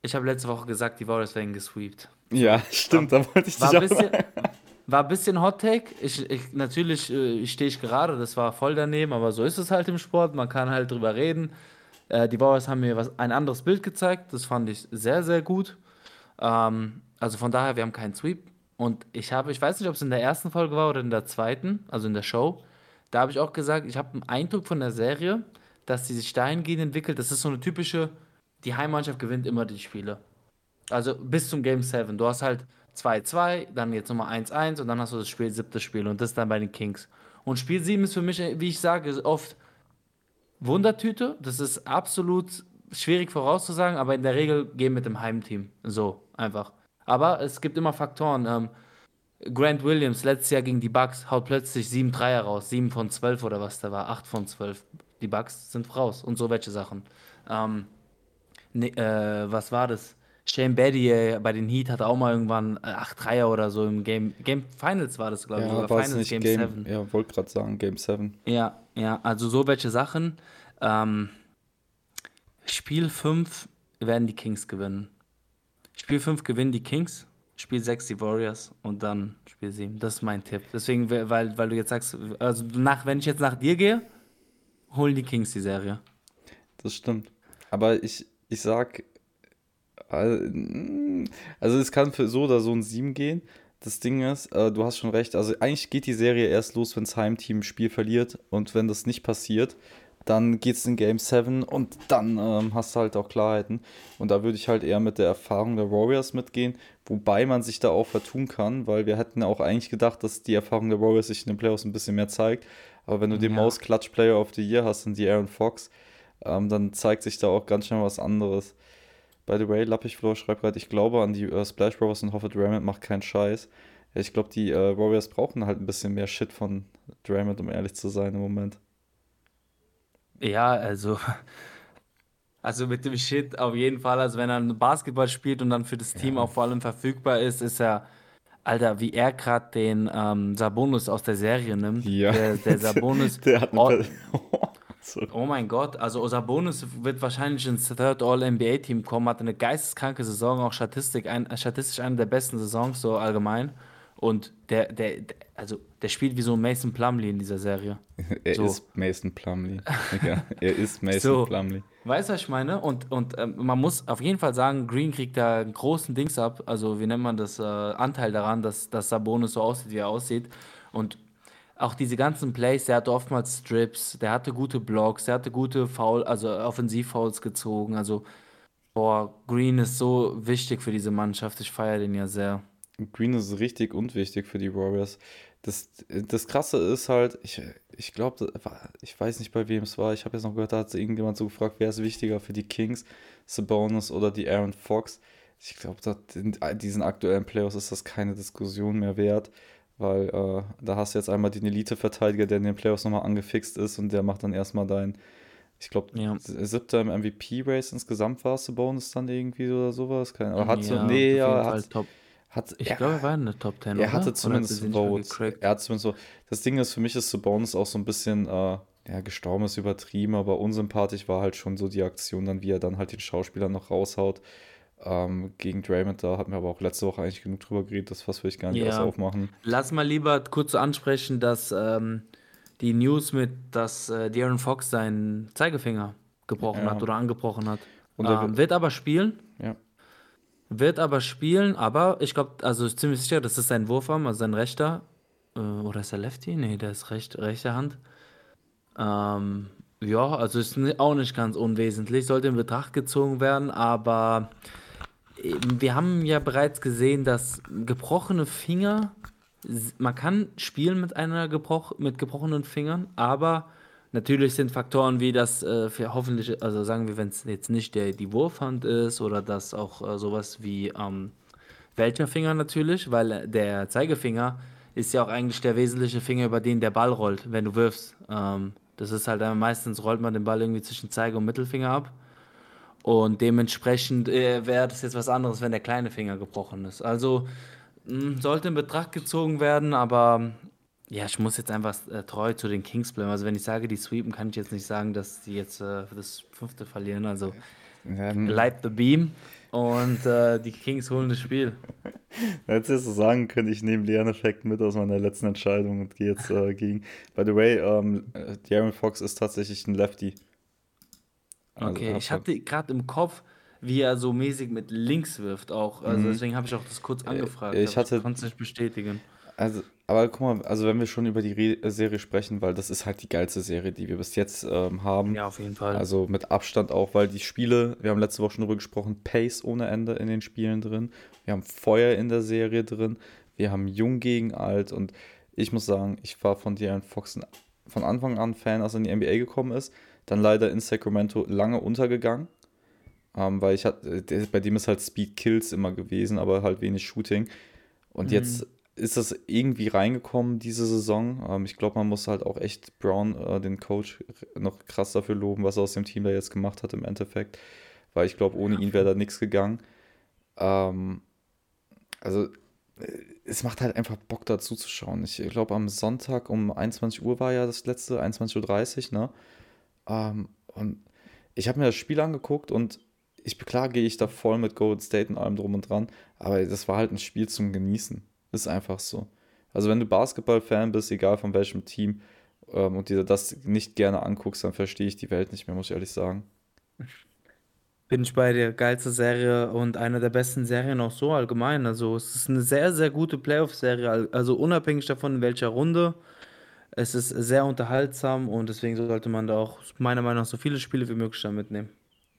ich habe letzte Woche gesagt, die Warriors werden gesweept. Ja, stimmt, da wollte ich War dich ein auch bisschen, war ein bisschen Hot Take. Ich, ich, natürlich äh, stehe ich gerade, das war voll daneben, aber so ist es halt im Sport. Man kann halt drüber reden. Äh, die Warriors haben mir was, ein anderes Bild gezeigt. Das fand ich sehr, sehr gut. Ähm, also von daher, wir haben keinen Sweep. Und ich habe, ich weiß nicht, ob es in der ersten Folge war oder in der zweiten, also in der Show. Da habe ich auch gesagt, ich habe einen Eindruck von der Serie, dass sie sich dahingehend entwickelt. Das ist so eine typische, die Heimmannschaft gewinnt immer die Spiele. Also bis zum Game 7. Du hast halt 2-2, dann jetzt nochmal 1-1 und dann hast du das Spiel, siebte Spiel und das dann bei den Kings. Und Spiel 7 ist für mich, wie ich sage, oft Wundertüte. Das ist absolut schwierig vorauszusagen, aber in der Regel gehen mit dem Heimteam. So, einfach. Aber es gibt immer Faktoren. Ähm, Grant Williams letztes Jahr gegen die Bucks haut plötzlich 7 Dreier raus, 7 von 12 oder was da war, 8 von 12. Die Bucks sind raus und so welche Sachen. Ähm, ne, äh, was war das? Shane Battier bei den Heat hatte auch mal irgendwann 8 Dreier oder so im Game. Game Finals war das, glaube ich, Ja, es Finals nicht Game Game, 7. ja, wollte gerade sagen, Game 7. Ja, ja, also so welche Sachen. Ähm, Spiel 5 werden die Kings gewinnen. Spiel 5 gewinnen die Kings, Spiel 6 die Warriors und dann Spiel 7. Das ist mein Tipp. Deswegen, weil, weil du jetzt sagst, also nach, wenn ich jetzt nach dir gehe, holen die Kings die Serie. Das stimmt. Aber ich, ich sag, äh, also es kann für so oder so ein 7 gehen. Das Ding ist, äh, du hast schon recht, also eigentlich geht die Serie erst los, wenn das Heimteam ein Spiel verliert und wenn das nicht passiert, dann geht es in Game 7 und dann ähm, hast du halt auch Klarheiten. Und da würde ich halt eher mit der Erfahrung der Warriors mitgehen, wobei man sich da auch vertun kann, weil wir hätten auch eigentlich gedacht, dass die Erfahrung der Warriors sich in den Playoffs ein bisschen mehr zeigt. Aber wenn du den Ja. Most Clutch Player of the Year hast und die Aaron Fox, ähm, dann zeigt sich da auch ganz schnell was anderes. By the way, Lappichfloor schreibt gerade, ich glaube an die äh, Splash Brothers und hoffe, Draymond macht keinen Scheiß. Ja, ich glaube, die äh, Warriors brauchen halt ein bisschen mehr Shit von Draymond, um ehrlich zu sein im Moment. Ja, also, also mit dem Shit auf jeden Fall. Also wenn er Basketball spielt und dann für das Team Ja. auch vor allem verfügbar ist, ist er, Alter, wie er gerade den ähm, Sabonis aus der Serie nimmt. Ja. Der, der Sabonis. Der hat eine Oh, mein Gott, also Sabonis wird wahrscheinlich ins Third All-NBA-Team kommen, hat eine geisteskranke Saison, auch Statistik, ein, statistisch eine der besten Saisons so allgemein. Und der, der, der, also der spielt wie so Mason Plumlee in dieser Serie. Er So. ist Mason Plumlee. Digga, er ist Mason So. Plumlee. Weißt du, was ich meine? Und, und ähm, man muss auf jeden Fall sagen, Green kriegt da einen großen Dings ab. Also, wie nennt man das? Äh, Anteil daran, dass, dass Sabonis so aussieht, wie er aussieht. Und auch diese ganzen Plays, der hatte oftmals Strips, der hatte gute Blocks, der hatte gute Foul, also Offensivfouls gezogen. Also, boah, Green ist so wichtig für diese Mannschaft. Ich feiere den ja sehr. Green ist richtig und wichtig für die Warriors. Das, das Krasse ist halt, ich, ich glaube, ich weiß nicht, bei wem es war. Ich habe jetzt noch gehört, da hat irgendjemand so gefragt, wer ist wichtiger für die Kings, Sabonis oder die Aaron Fox. ich glaube, in diesen aktuellen Playoffs ist das keine Diskussion mehr wert, weil äh, da hast du jetzt einmal den Elite-Verteidiger, der in den Playoffs nochmal angefixt ist und der macht dann erstmal dein, ich glaube, ja. siebter im MVP-Race insgesamt war es Bonus dann irgendwie oder sowas. Keine, aber hat ja, so, nee, ja, hat, top. Hat, ich glaube, er war in der Top 10. Er hatte zumindest Votes. Er hat zumindest so. Das Ding ist, für mich ist Bonus auch so ein bisschen, äh, ja, gestorben ist übertrieben, aber unsympathisch war halt schon so die Aktion, dann wie er dann halt den Schauspieler noch raushaut. Ähm, gegen Draymond, da hatten wir aber auch letzte Woche eigentlich genug drüber geredet, das was will ich gar nicht ja. erst aufmachen. Lass mal lieber kurz ansprechen, dass ähm, die News mit, dass äh, De'Aaron Fox seinen Zeigefinger gebrochen ja. hat oder angebrochen hat. Und ähm, wird aber spielen. Ja. Wird aber spielen, aber ich glaube, also ziemlich sicher, das ist sein Wurfarm, also sein rechter. Äh, oder ist er Lefty? Nee, der ist recht, rechte Hand. Ähm, ja, also ist auch nicht ganz unwesentlich, sollte in Betracht gezogen werden, aber wir haben ja bereits gesehen, dass gebrochene Finger, man kann spielen mit einer gebroch, mit gebrochenen Fingern, aber natürlich sind Faktoren wie das äh, hoffentlich, also sagen wir, wenn es jetzt nicht der, die Wurfhand ist oder das auch äh, sowas wie ähm, welcher Finger natürlich, weil der Zeigefinger ist ja auch eigentlich der wesentliche Finger, über den der Ball rollt, wenn du wirfst. Ähm, das ist halt meistens rollt man den Ball irgendwie zwischen Zeige und Mittelfinger ab. Und dementsprechend äh, wäre das jetzt was anderes, wenn der kleine Finger gebrochen ist. Also hm, sollte in Betracht gezogen werden, aber ja, ich muss jetzt einfach äh, treu zu den Kings bleiben. Also wenn ich sage, die sweepen, kann ich jetzt nicht sagen, dass die jetzt äh, das fünfte verlieren. Also ähm, light the beam und äh, die Kings holen das Spiel. Hättest du so sagen können, ich nehme Lerneffekt mit aus meiner letzten Entscheidung und gehe jetzt äh, gegen. By the way, ähm, Darren Fox ist tatsächlich ein Lefty. Also, okay, ich hatte gerade im Kopf, wie er so mäßig mit links wirft auch. Also mhm. deswegen habe ich auch das kurz äh, angefragt. Ich, hatte, ich konnte es nicht bestätigen. Also, aber guck mal, also wenn wir schon über die Re äh, Serie sprechen, weil das ist halt die geilste Serie, die wir bis jetzt ähm, haben. Ja, auf jeden Fall. Also mit Abstand auch, weil die Spiele, wir haben letzte Woche schon darüber gesprochen, Pace ohne Ende in den Spielen drin. Wir haben Feuer in der Serie drin. Wir haben Jung gegen Alt und ich muss sagen, ich war von De'Aaron Fox von Anfang an Fan, als er in die NBA gekommen ist. Dann leider in Sacramento lange untergegangen. Ähm, weil ich hatte, bei dem ist halt Speed Kills immer gewesen, aber halt wenig Shooting. Und mhm. jetzt ist das irgendwie reingekommen diese Saison. Ähm, ich glaube, man muss halt auch echt Brown, äh, den Coach, noch krass dafür loben, was er aus dem Team da jetzt gemacht hat im Endeffekt. Weil ich glaube, ohne ihn wäre da nichts gegangen. Ähm, also, äh, es macht halt einfach Bock dazu zu schauen. Ich glaube, am Sonntag um 21 Uhr war ja das letzte, 21.30 Uhr, ne? Ähm, und ich habe mir das Spiel angeguckt und ich beklage ich da voll mit Golden State und allem drum und dran. Aber das war halt ein Spiel zum Genießen. Ist einfach so. Also wenn du Basketball-Fan bist, egal von welchem Team, ähm, und dir das nicht gerne anguckst, dann verstehe ich die Welt nicht mehr, muss ich ehrlich sagen. Bin ich bei dir. Geilste Serie und eine der besten Serien auch so allgemein. Also es ist eine sehr, sehr gute Playoff-Serie. Also unabhängig davon, in welcher Runde. Es ist sehr unterhaltsam und deswegen sollte man da auch meiner Meinung nach so viele Spiele wie möglich da mitnehmen.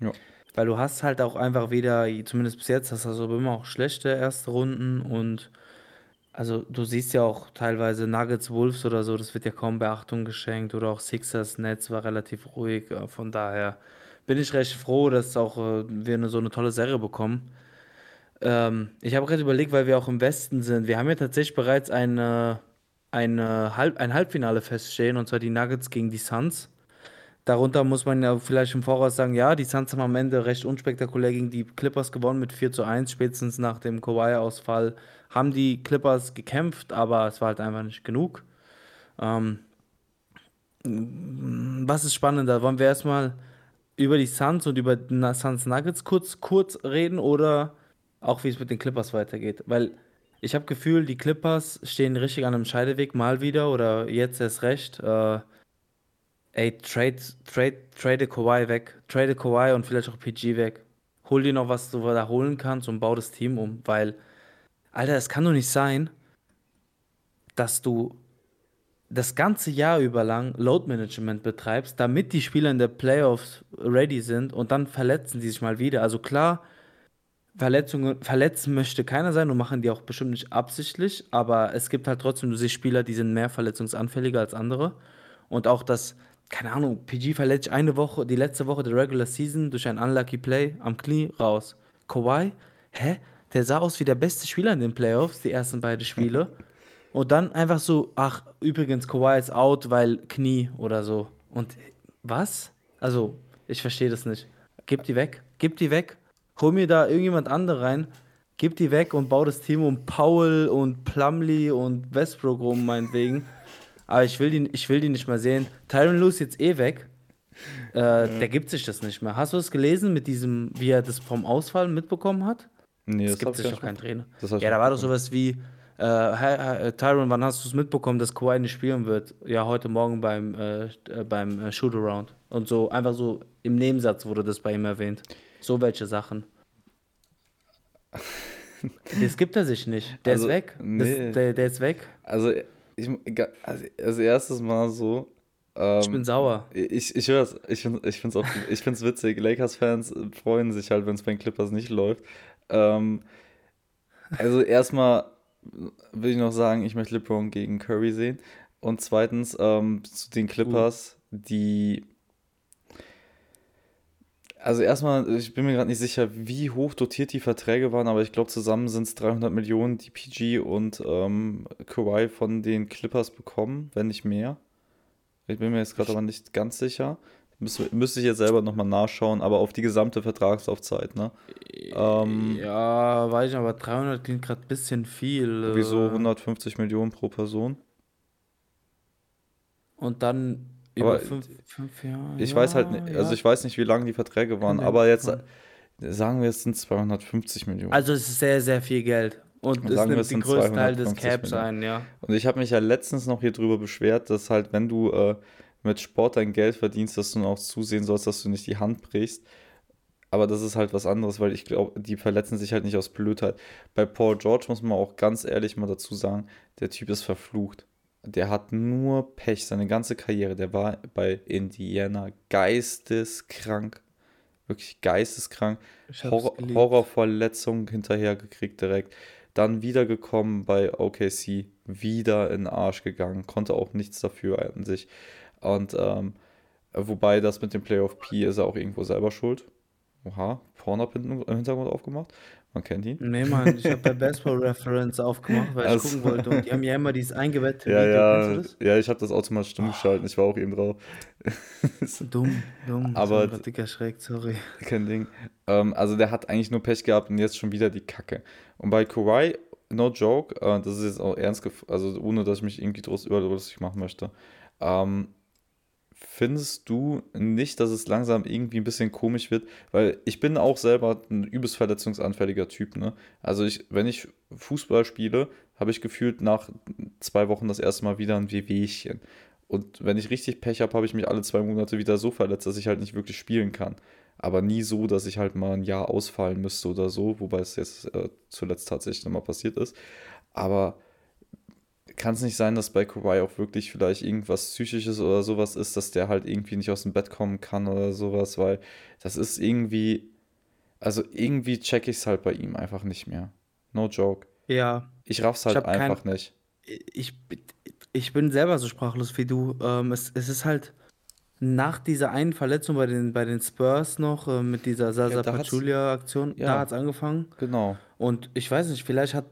Ja. Weil du hast halt auch einfach wieder, zumindest bis jetzt, hast du also immer auch schlechte erste Runden und also du siehst ja auch teilweise Nuggets, Wolves oder so, das wird ja kaum Beachtung geschenkt oder auch Sixers, Nets war relativ ruhig. Von daher bin ich recht froh, dass auch äh, wir eine, so eine tolle Serie bekommen. Ähm, ich habe gerade überlegt, weil wir auch im Westen sind. Wir haben ja tatsächlich bereits eine, eine Halb, ein Halbfinale feststehen, und zwar die Nuggets gegen die Suns. Darunter muss man ja vielleicht im Voraus sagen, ja, die Suns haben am Ende recht unspektakulär gegen die Clippers gewonnen mit 4 zu 1, spätestens nach dem Kawhi-Ausfall haben die Clippers gekämpft, aber es war halt einfach nicht genug. Ähm, was ist spannender? Wollen wir erstmal über die Suns und über die Suns Nuggets kurz, kurz reden oder auch wie es mit den Clippers weitergeht? Weil ich habe Gefühl, die Clippers stehen richtig an einem Scheideweg mal wieder oder jetzt erst recht. Äh, ey, trade, trade, trade Kawhi weg. Trade Kawhi und vielleicht auch PG weg. Hol dir noch was du da holen kannst und bau das Team um, weil Alter, es kann doch nicht sein, dass du das ganze Jahr über lang Load Management betreibst, damit die Spieler in der Playoffs ready sind und dann verletzen die sich mal wieder. Also klar, Verletzungen, verletzen möchte keiner sein und machen die auch bestimmt nicht absichtlich, aber es gibt halt trotzdem, du siehst Spieler, die sind mehr verletzungsanfälliger als andere. Und auch das, keine Ahnung, PG verletzt eine Woche, die letzte Woche der Regular Season durch ein Unlucky Play am Knie raus. Kawhi hä? Der sah aus wie der beste Spieler in den Playoffs, die ersten beiden Spiele. Und dann einfach so, ach, übrigens, Kawhi ist out, weil Knie oder so. Und was? Also, ich verstehe das nicht. Gib die weg. Gib die weg. Hol mir da irgendjemand andere rein. Gib die weg und bau das Team um Powell und Plumlee und Westbrook rum, meinetwegen. Aber ich will die, ich will die nicht mehr sehen. Tyron Lue ist jetzt eh weg. Äh, ja. Der gibt sich das nicht mehr. Hast du es gelesen mit diesem, wie er das vom Ausfall mitbekommen hat? Nee, das gibt sich doch kein Trainer. Ja, da war doch sowas wie, äh, Tyron, wann hast du es mitbekommen, dass Kawhi nicht spielen wird? Ja, heute Morgen beim, äh, äh beim äh, Shootaround. Und so, einfach so im Nebensatz wurde das bei ihm erwähnt. So welche Sachen. das gibt er sich nicht. Der also, ist weg. Nee. Das, der, der ist weg. Also, ich, also, als erstes Mal so, ähm, ich bin sauer. Ich, ich höre Ich finde es ich ich witzig. Lakers-Fans freuen sich halt, wenn es bei den Clippers nicht läuft. Ähm, also erstmal will ich noch sagen, ich möchte LeBron gegen Curry sehen. Und zweitens ähm, zu den Clippers, uh. die. Also erstmal, ich bin mir gerade nicht sicher, wie hoch dotiert die Verträge waren, aber ich glaube zusammen sind es 300 Millionen, die PG und ähm, Kawhi von den Clippers bekommen, wenn nicht mehr. Ich bin mir jetzt gerade aber nicht ganz sicher. Müsste, müsste ich jetzt selber nochmal nachschauen, aber auf die gesamte Vertragslaufzeit, ne? Ähm, ja, weiß ich, aber 300 klingt gerade ein bisschen viel. Wieso 150 äh. Millionen pro Person? Und dann über aber fünf, fünf Jahre. Ich ja, weiß halt nicht, also ich weiß nicht, wie lange die Verträge waren, aber jetzt sagen wir, es sind 250 Millionen. Also es ist sehr, sehr viel Geld. Und es nimmt den größten Teil des Caps ein, ja. Und ich habe mich ja letztens noch hier drüber beschwert, dass halt, wenn du äh, mit Sport dein Geld verdienst, dass du auch zusehen sollst, dass du nicht die Hand brichst. Aber das ist halt was anderes, weil ich glaube, die verletzen sich halt nicht aus Blödheit. Bei Paul George muss man auch ganz ehrlich mal dazu sagen, der Typ ist verflucht. Der hat nur Pech, seine ganze Karriere. Der war bei Indiana geisteskrank. Wirklich geisteskrank. Horror Horrorverletzung hinterher gekriegt direkt. Dann wiedergekommen bei OKC, wieder in den Arsch gegangen, konnte auch nichts dafür an sich. Und ähm, wobei das mit dem Playoff P ist er auch irgendwo selber schuld. Oha, Pornhub im Hintergrund aufgemacht. Man kennt ihn. Nee, Mann, ich habe bei Baseball Reference aufgemacht, weil also, ich gucken wollte. Und die haben ja immer dieses eingebettete ja, Video. Ja, ja, ich habe das automatisch stumm geschalten. Ich war auch eben drauf. dumm, dumm. Aber dicker Schreck, sorry. Kein Ding. Ähm, also der hat eigentlich nur Pech gehabt und jetzt schon wieder die Kacke. Und bei Kawhi, no joke, äh, das ist jetzt auch ernst, also ohne dass ich mich irgendwie über lustig machen möchte. Ähm, findest du nicht, dass es langsam irgendwie ein bisschen komisch wird? Weil ich bin auch selber ein übelst verletzungsanfälliger Typ, ne? Also ich, wenn ich Fußball spiele, habe ich gefühlt nach zwei Wochen das erste Mal wieder ein Wehwehchen. Und wenn ich richtig Pech habe, habe ich mich alle zwei Monate wieder so verletzt, dass ich halt nicht wirklich spielen kann. Aber nie so, dass ich halt mal ein Jahr ausfallen müsste oder so, wobei es jetzt äh, zuletzt tatsächlich nochmal passiert ist. Aber kann es nicht sein, dass bei Kawhi auch wirklich vielleicht irgendwas Psychisches oder sowas ist, dass der halt irgendwie nicht aus dem Bett kommen kann oder sowas, weil das ist irgendwie, also irgendwie check ich es halt bei ihm einfach nicht mehr. No joke. Ja. Ich raff's halt ich einfach kein, nicht. Ich, ich bin selber so sprachlos wie du. Ähm, es, es ist halt, nach dieser einen Verletzung bei den, bei den Spurs noch, äh, mit dieser Sasa ja, Pachulia-Aktion, ja, da hat es angefangen. Genau. Und ich weiß nicht, vielleicht hat,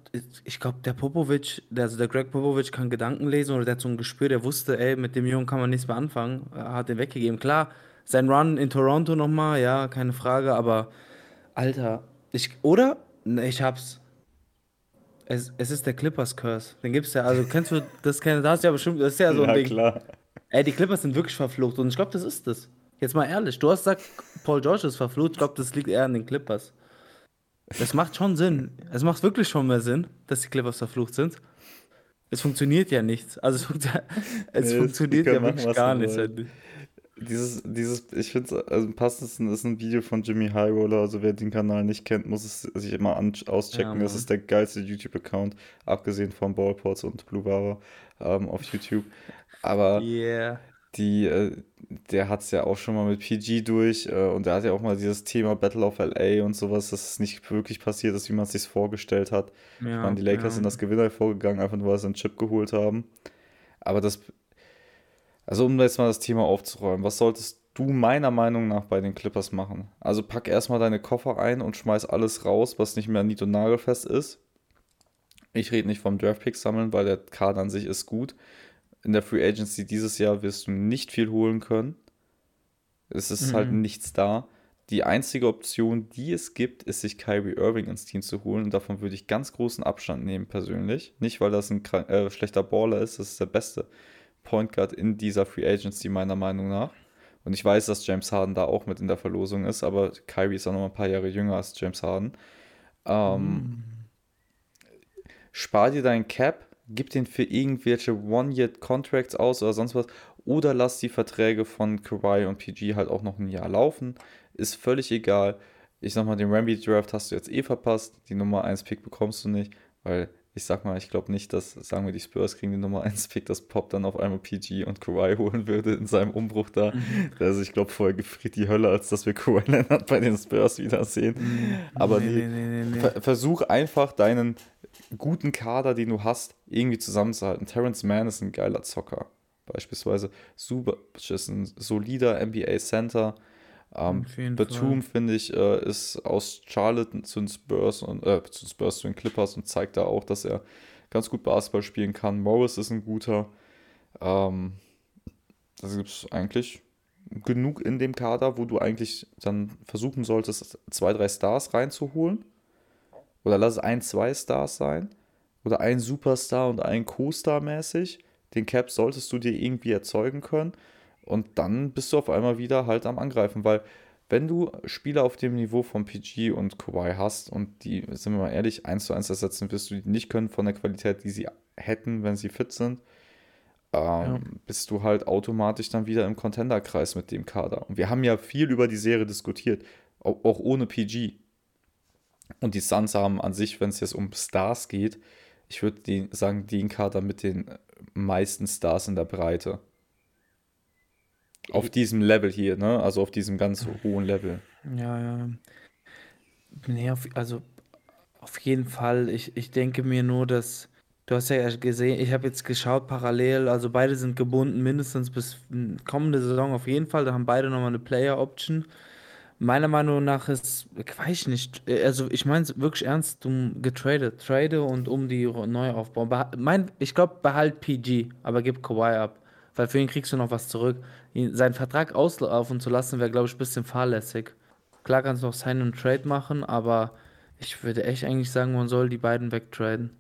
ich glaube, der Popovic, der, also der Greg Popovic kann Gedanken lesen oder der hat so ein Gespür, der wusste, ey, mit dem Jungen kann man nichts mehr anfangen, er hat den weggegeben. Klar, sein Run in Toronto nochmal, ja, keine Frage, aber Alter, ich, oder? Ne, ich hab's. Es, es ist der Clippers Curse. Den gibt's ja, also kennst du das, das hast du ja bestimmt, das ist ja so ein ja, Ding. klar. Ey, die Clippers sind wirklich verflucht und ich glaube, das ist das. Jetzt mal ehrlich, du hast gesagt, Paul George ist verflucht. Ich glaube, das liegt eher an den Clippers. Das macht schon Sinn. Es macht wirklich schon mehr Sinn, dass die Clippers verflucht sind. Es funktioniert ja nichts. Also es, funktio es nee, funktioniert ja wirklich gar nichts. Dieses, dieses, ich finde es, also passendes ist ein Video von Jimmy Highroller, also wer den Kanal nicht kennt, muss es sich immer auschecken. Ja, das ist der geilste YouTube-Account, abgesehen von Ballports und Blue Vara ähm, auf YouTube. Aber yeah. die, äh, der hat es ja auch schon mal mit PG durch äh, und der hat ja auch mal dieses Thema Battle of LA und sowas, dass es nicht wirklich passiert ist, wie man es sich vorgestellt hat. Ja, ich meine, die Lakers ja. sind das Gewinner vorgegangen, einfach nur, weil sie einen Chip geholt haben. Aber das, also um jetzt mal das Thema aufzuräumen, was solltest du meiner Meinung nach bei den Clippers machen. Also pack erstmal deine Koffer ein und schmeiß alles raus, was nicht mehr nied- und nagelfest ist. Ich rede nicht vom Draftpick sammeln, weil der Kader an sich ist gut. In der Free Agency dieses Jahr wirst du nicht viel holen können. Es ist halt mhm. halt nichts da. Die einzige Option, die es gibt, ist, sich Kyrie Irving ins Team zu holen. Und davon würde ich ganz großen Abstand nehmen, persönlich. Nicht, weil das ein äh, schlechter Baller ist, das ist der beste Point Guard in dieser Free Agency, meiner Meinung nach. Und ich weiß, dass James Harden da auch mit in der Verlosung ist, aber Kyrie ist auch noch ein paar Jahre jünger als James Harden. Ähm, mm. Spar dir deinen Cap, gib den für irgendwelche One-Year-Contracts aus oder sonst was oder lass die Verträge von Kawhi und PG halt auch noch ein Jahr laufen. Ist völlig egal. Ich sag mal, den Ramby Draft hast du jetzt eh verpasst. Die Nummer 1 Pick bekommst du nicht, weil ich sag mal, ich glaube nicht, dass, sagen wir, die Spurs kriegen die Nummer 1 Pick, dass Pop dann auf einmal PG und Kawhi holen würde in seinem Umbruch da. Mhm. Also ich glaube, vorher gefriert die Hölle, als dass wir Kawhi Leonard bei den Spurs wiedersehen. Mhm. Aber nee, nee, nee, ver versuch einfach deinen guten Kader, den du hast, irgendwie zusammenzuhalten. Terrence Mann ist ein geiler Zocker beispielsweise. Super ist ein solider NBA Center. Ähm, Batum, finde ich, äh, ist aus Charlotte zu den Spurs und äh, zu den Spurs zu den Clippers und zeigt da auch, dass er ganz gut Basketball spielen kann. Morris ist ein guter. Ähm, das gibt es eigentlich genug in dem Kader, wo du eigentlich dann versuchen solltest, zwei, drei Stars reinzuholen. Oder lass es ein, zwei Stars sein. Oder ein Superstar und ein Co-Star mäßig. Den Cap solltest du dir irgendwie erzeugen können. Und dann bist du auf einmal wieder halt am Angreifen, weil wenn du Spieler auf dem Niveau von PG und Kawhi hast und die, sind wir mal ehrlich, eins zu eins ersetzen wirst du die nicht können von der Qualität, die sie hätten, wenn sie fit sind, ähm, ja. bist du halt automatisch dann wieder im Contender-Kreis mit dem Kader. Und wir haben ja viel über die Serie diskutiert, auch, auch ohne PG. Und die Suns haben an sich, wenn es jetzt um Stars geht, ich würde sagen, den Kader mit den meisten Stars in der Breite. Auf diesem Level hier, ne? Also auf diesem ganz hohen Level. Ja, ja. Nee, auf, also auf jeden Fall. Ich, ich denke mir nur, dass. Du hast ja gesehen, ich habe jetzt geschaut parallel, also beide sind gebunden, mindestens bis kommende Saison auf jeden Fall. Da haben beide nochmal eine Player-Option. Meiner Meinung nach ist, ich weiß nicht, also ich meine es wirklich ernst, um getradet, trade und um die neu aufbauen. Mein, ich glaube, behalt PG, aber gib Kawhi ab, weil für ihn kriegst du noch was zurück. Seinen Vertrag auslaufen zu lassen, wäre, glaube ich, ein bisschen fahrlässig. Klar kannst du noch Sign und Trade machen, aber ich würde echt eigentlich sagen, man soll die beiden wegtraden.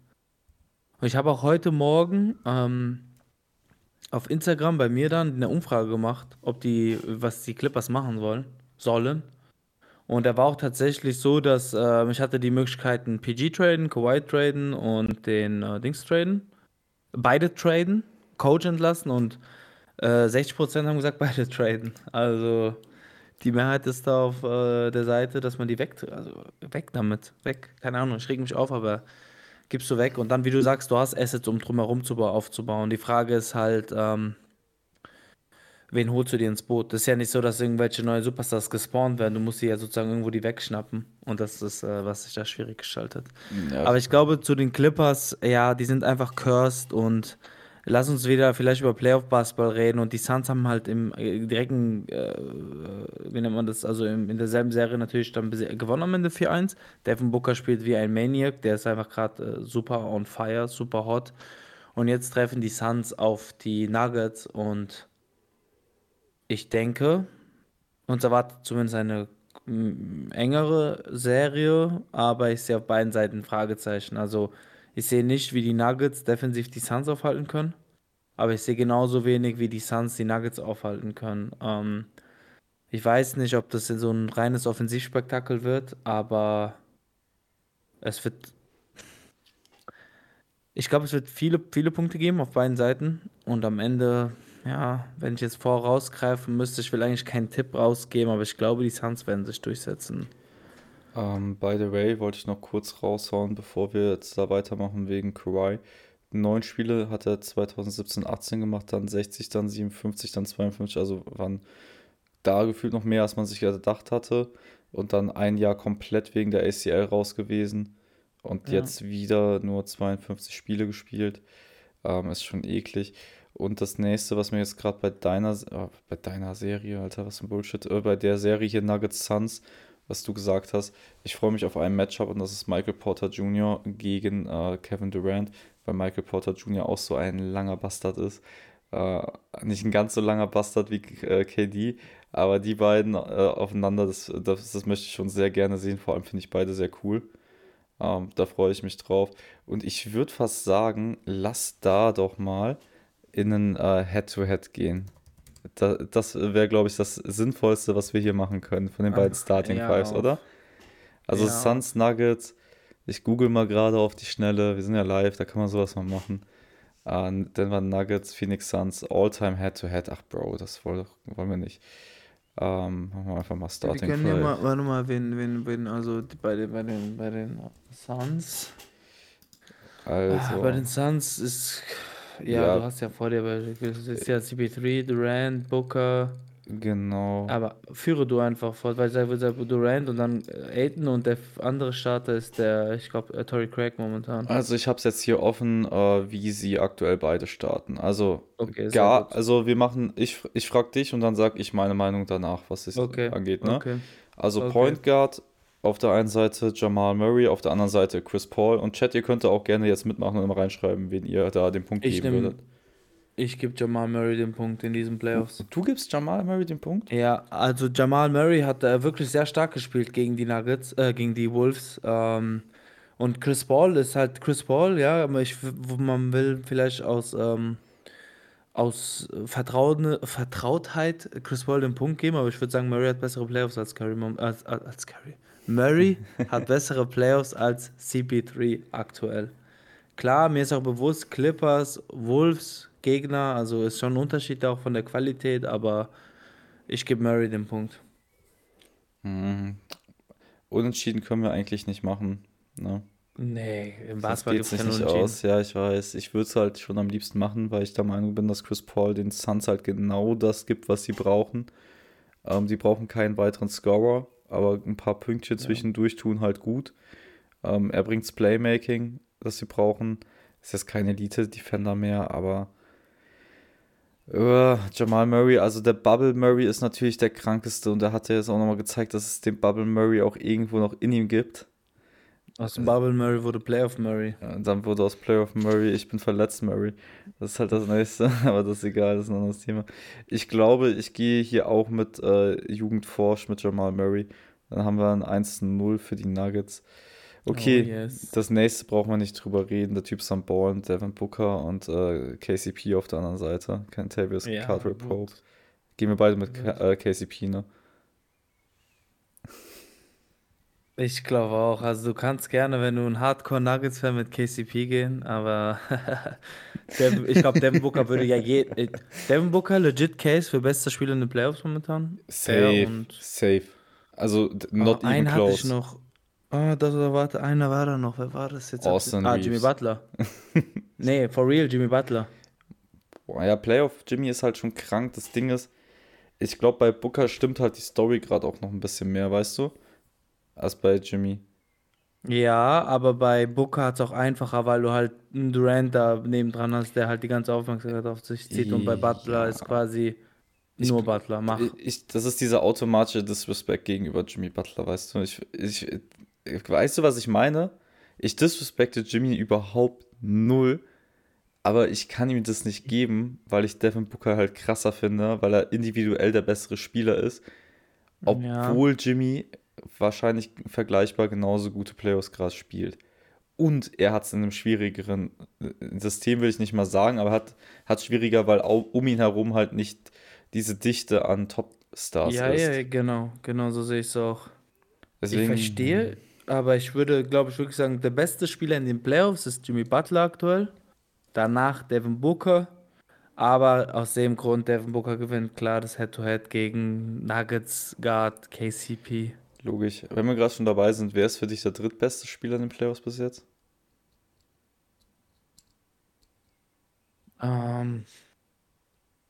Und ich habe auch heute Morgen ähm, auf Instagram bei mir dann eine Umfrage gemacht, ob die, was die Clippers machen wollen sollen. Und er war auch tatsächlich so, dass äh, ich hatte die Möglichkeiten PG traden, Kawhi traden und den äh, Dings traden. Beide traden, Coach entlassen und äh, 60% haben gesagt, beide traden. Also die Mehrheit ist da auf äh, der Seite, dass man die weg, also weg damit, weg. Keine Ahnung, ich reg mich auf, aber gibst du weg. Und dann, wie du sagst, du hast Assets, um drumherum zu, aufzubauen. Die Frage ist halt, ähm, wen holst du dir ins Boot? Das ist ja nicht so, dass irgendwelche neue Superstars gespawnt werden. Du musst sie ja sozusagen irgendwo die wegschnappen. Und das ist, äh, was sich da schwierig gestaltet. Ja, Aber ich glaube, zu den Clippers, ja, die sind einfach cursed und lass uns wieder vielleicht über Playoff-Basketball reden. Und die Suns haben halt im äh, direkten, äh, wie nennt man das, also im, in derselben Serie natürlich dann gewonnen am Ende 4-1. Devin Booker spielt wie ein Maniac, der ist einfach gerade äh, super on fire, super hot. Und jetzt treffen die Suns auf die Nuggets und ich denke, uns erwartet zumindest eine engere Serie, aber ich sehe auf beiden Seiten Fragezeichen. Also ich sehe nicht, wie die Nuggets defensiv die Suns aufhalten können, aber ich sehe genauso wenig, wie die Suns die Nuggets aufhalten können. Ähm, ich weiß nicht, ob das so ein reines Offensivspektakel wird, aber es wird. Ich glaube, es wird viele, viele Punkte geben auf beiden Seiten und am Ende ja, wenn ich jetzt vorausgreifen müsste, ich will eigentlich keinen Tipp rausgeben, aber ich glaube, die Suns werden sich durchsetzen. Um, ähm, by the way, wollte ich noch kurz raushauen, bevor wir jetzt da weitermachen wegen Kawhi. Neun Spiele hat er 2017, 18 gemacht, dann 60, dann 57, dann 52, also waren da gefühlt noch mehr, als man sich gedacht hatte. Und dann ein Jahr komplett wegen der ACL raus gewesen. Und ja. jetzt wieder nur 52 Spiele gespielt. Ähm, ist schon eklig. Und das nächste, was mir jetzt gerade bei deiner, äh, bei deiner Serie, Alter, was für ein Bullshit, äh, bei der Serie hier Nuggets Suns, was du gesagt hast, ich freue mich auf ein Matchup und das ist Michael Porter Jr. gegen äh, Kevin Durant, weil Michael Porter Jr. auch so ein langer Bastard ist. Äh, nicht ein ganz so langer Bastard wie äh, KD, aber die beiden äh, aufeinander, das, das, das möchte ich schon sehr gerne sehen. Vor allem finde ich beide sehr cool. Ähm, da freue ich mich drauf. Und ich würde fast sagen, lass da doch mal in ein äh, Head-to-Head gehen. Da, das wäre, glaube ich, das Sinnvollste, was wir hier machen können von den beiden Starting ja, Fives, oder? Also Ja. Suns Nuggets, ich google mal gerade auf die Schnelle, wir sind ja live, da kann man sowas mal machen. Äh, Denver Nuggets, Phoenix Suns, All-Time Head-to-Head. Ach Bro, das wollen, wollen wir nicht. Ähm, machen wir einfach mal Wir Starting können ja Five. mal, warte mal, wen, wen, wen, also bei den, bei den, bei den Suns. Ah, Also, bei den Suns ist, ja, Ja. du hast ja vor dir, bei- es ist ja CP3, Durant, Booker, genau. aber führe du einfach fort, weil sage, Durant und dann Aiton und der andere Starter ist der, ich glaube, äh, Torrey Craig momentan. Also ich habe es jetzt hier offen, äh, wie sie aktuell beide starten. Also Okay, gar, also wir machen, ich, ich frage dich und dann sage ich meine Meinung danach, was es Okay, angeht, ne? okay. Also okay. Point Guard auf der einen Seite Jamal Murray, auf der anderen Seite Chris Paul und Chat, ihr könnt auch gerne jetzt mitmachen und immer reinschreiben, wen ihr da den Punkt Ich geben nehme, würdet. ich gebe Jamal Murray den Punkt in diesen Playoffs. Du gibst Jamal Murray den Punkt? Ja, also Jamal Murray hat äh, wirklich sehr stark gespielt gegen die Nuggets, äh, gegen die Wolves. Ähm, und Chris Paul ist halt Chris Paul, ja, aber ich, man will vielleicht aus, ähm, aus Vertrauen, Vertrautheit Chris Paul den Punkt geben, aber ich würde sagen, Murray hat bessere Playoffs als Curry. als, als Curry. Murray hat bessere Playoffs als CP3 aktuell. Klar, mir ist auch bewusst, Clippers, Wolves, Gegner, also ist schon ein Unterschied auch von der Qualität, aber ich gebe Murray den Punkt. Mhm. Unentschieden können wir eigentlich nicht machen, ne? Nee, im Basketball gibt es nicht nicht aus. Ja, ich weiß. Ich würde es halt schon am liebsten machen, weil ich der Meinung bin, dass Chris Paul den Suns halt genau das gibt, was sie brauchen. Ähm, die brauchen keinen weiteren Scorer, aber ein paar Pünktchen Ja. zwischendurch tun halt gut. Ähm, er bringt's Playmaking, das sie brauchen. Ist jetzt kein Elite-Defender mehr, aber äh, Jamal Murray, also der Bubble Murray ist natürlich der krankeste und er hat ja jetzt auch nochmal gezeigt, dass es den Bubble Murray auch irgendwo noch in ihm gibt. Aus dem Bubble Murray wurde Playoff Murray. Ja, und dann wurde aus Playoff Murray, ich bin verletzt Murray. Das ist halt das nächste, aber das ist egal, das ist ein anderes Thema. Ich glaube, ich gehe hier auch mit äh, Jugendforsch mit Jamal Murray. Dann haben wir ein 1-0 für die Nuggets. Okay, Oh, yes. das nächste brauchen wir nicht drüber reden. Der Typ ist am Ballen, Devin Booker und äh, KCP auf der anderen Seite. Cantavius Ja, gut. Pope. Gehen wir beide mit K Gut. äh, KCP, ne? Ich glaube auch. Also du kannst gerne, wenn du ein Hardcore Nuggets-Fan mit KCP gehen, aber Devin, ich glaube, Devin Booker würde ja je. äh, Devin Booker, legit Case für bester Spieler in den Playoffs momentan. Safe, und safe. Also Ah, not even einen hatte ich close. noch. Ah, das oder warte, einer war da noch. Wer war das jetzt? Austin ah, Jimmy Reeves. Butler. nee, for real, Jimmy Butler. Boah, ja, Playoff Jimmy ist halt schon krank. Das Ding ist, ich glaube, bei Booker stimmt halt die Story gerade auch noch ein bisschen mehr, weißt du? Als bei Jimmy. Ja, aber bei Booker hat es auch einfacher, weil du halt einen Durant da nebendran hast, der halt die ganze Aufmerksamkeit auf sich zieht. Und bei Butler Ja. ist quasi Ich- nur Butler. Mach. Ich, das ist dieser automatische Disrespect gegenüber Jimmy Butler, weißt du? Ich, ich, weißt du, was ich meine? Ich disrespekte Jimmy überhaupt null, aber ich kann ihm das nicht geben, weil ich Devin Booker halt krasser finde, weil er individuell der bessere Spieler ist. Ja. Obwohl Jimmy wahrscheinlich vergleichbar genauso gute Playoffs gerade spielt. Und er hat es in einem schwierigeren äh, System, will ich nicht mal sagen, aber hat hat schwieriger, weil um ihn herum halt nicht diese Dichte an Top-Stars Ja, ist. ja, genau, genau so sehe ich es auch. Deswegen, Ich verstehe, aber ich würde, glaube ich, wirklich sagen, der beste Spieler in den Playoffs ist Jimmy Butler aktuell. Danach Devin Booker. Aber aus dem Grund, Devin Booker gewinnt klar das Head-to-Head gegen Nuggets Guard KCP. Logisch. Wenn wir gerade schon dabei sind, wer ist für dich der drittbeste Spieler in den Playoffs bis jetzt? Ähm,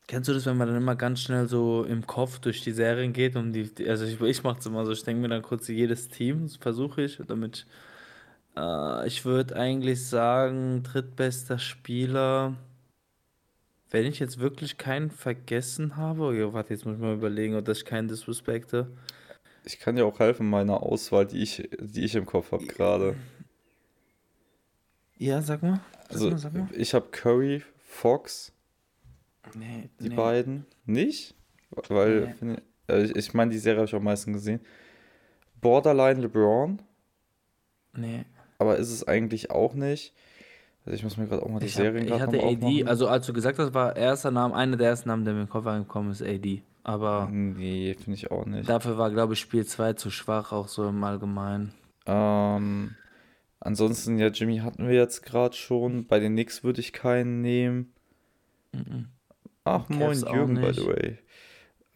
kennst du das, wenn man dann immer ganz schnell so im Kopf durch die Serien geht? Um die, also ich, ich mache es immer so, ich denke mir dann kurz jedes Team, versuche ich, damit ich, äh, ich würde eigentlich sagen, drittbester Spieler. Wenn ich jetzt wirklich keinen vergessen habe, oh, warte, jetzt muss ich mal überlegen, ob das ich keinen disrespekte. Ich kann dir auch helfen, meiner Auswahl, die ich, die ich im Kopf habe gerade. Ja, sag mal. Sag Also, mal, sag mal. ich habe Curry, Fox, Nee, die nee, beiden. Nicht? Weil, nee. finde ich, ich, ich meine, die Serie habe ich am meisten gesehen. Borderline LeBron, Nee. aber ist es eigentlich auch nicht. Also, ich muss mir gerade auch mal die Ich, hab, Serien ich gerade hatte AD, aufmachen. also als du gesagt hast, war erster Name, einer der ersten Namen, der mir in den Kopf angekommen ist, AD. Aber Nee, finde ich auch nicht. dafür war, glaube ich, Spiel 2 zu schwach, auch so im Allgemeinen. Ähm, ansonsten, ja, Jimmy hatten wir jetzt gerade schon. Bei den Knicks würde ich keinen nehmen. Mhm. Ach, moin, Cavs auch Jürgen, by the way.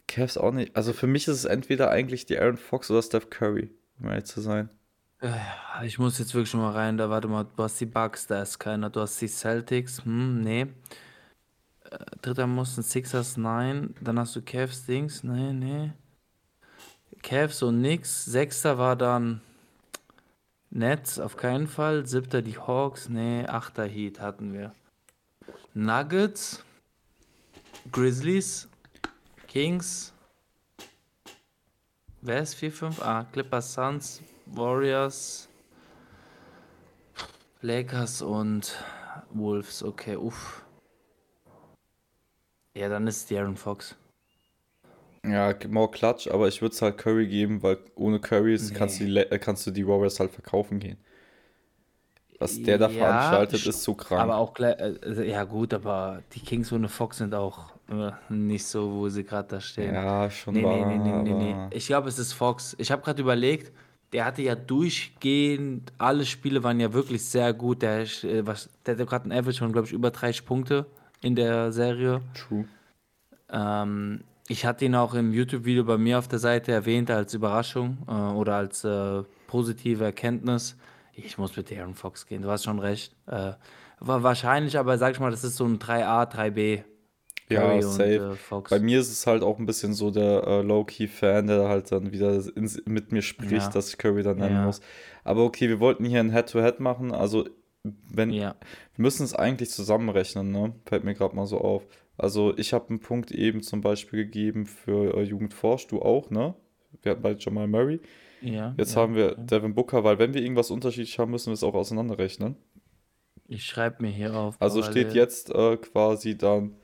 Cavs auch nicht. Also für mich ist es entweder eigentlich die Aaron Fox oder Steph Curry, um ehrlich zu sein. Äh, Ich muss jetzt wirklich schon mal rein, da warte mal, du hast die Bucks, da ist keiner, du hast die Celtics, hm, nee. Äh, Dritter muss ein Sixers, nein. Dann hast du Cavs, Dings, nee, nee. Cavs und nix. Sechster war dann Nets, auf keinen Fall. Siebter die Hawks, nee. Achter Heat hatten wir. Nuggets, Grizzlies, Kings. Wer ist 4, 5? Ah, Clippers, Suns, Warriors, Lakers und Wolves. Okay, uff. Ja, dann ist es Aaron Fox. Ja, more Clutch, aber ich würde es halt Curry geben, weil ohne Curry ist- kannst du Nee. die, äh, kannst du die Warriors halt verkaufen gehen. Was der da Ja, veranstaltet, ist zu krank. Aber auch, äh, ja gut, aber die Kings ohne Fox sind auch äh, nicht so, wo sie gerade da stehen. Ja, schon Nee, nee, wahr, nee, nee, nee, nee. aber Ich glaube, es ist Fox. Ich habe gerade überlegt, der hatte ja durchgehend, alle Spiele waren ja wirklich sehr gut. Der, was, der hatte gerade ein Average von, glaube ich, über 30 Punkte in der Serie. true. Ähm, ich hatte ihn auch im YouTube-Video bei mir auf der Seite erwähnt als Überraschung äh, oder als äh, positive Erkenntnis. Ich muss mit Aaron Fox gehen, du hast schon recht. Äh, war wahrscheinlich, aber sag ich mal, das ist so ein 3A, 3B. Ja, Curry und safe. äh, Fox. Bei mir ist es halt auch ein bisschen so der äh, Low-Key-Fan, der halt dann wieder mit mir spricht, Ja. dass ich Curry dann nennen Ja. muss. Aber okay, wir wollten hier ein Head-to-Head machen. Also, wenn, Ja, wir müssen es eigentlich zusammenrechnen, ne? Fällt mir gerade mal so auf. Also, ich habe einen Punkt eben zum Beispiel gegeben für äh, Jugendforsch, du auch, ne? Wir hatten beide Jamal Murray. ja. Jetzt ja, haben wir okay. Devin Booker, weil wenn wir irgendwas unterschiedlich haben, müssen wir es auch auseinanderrechnen. Ich schreibe mir hier auf. Also steht jetzt äh, quasi dann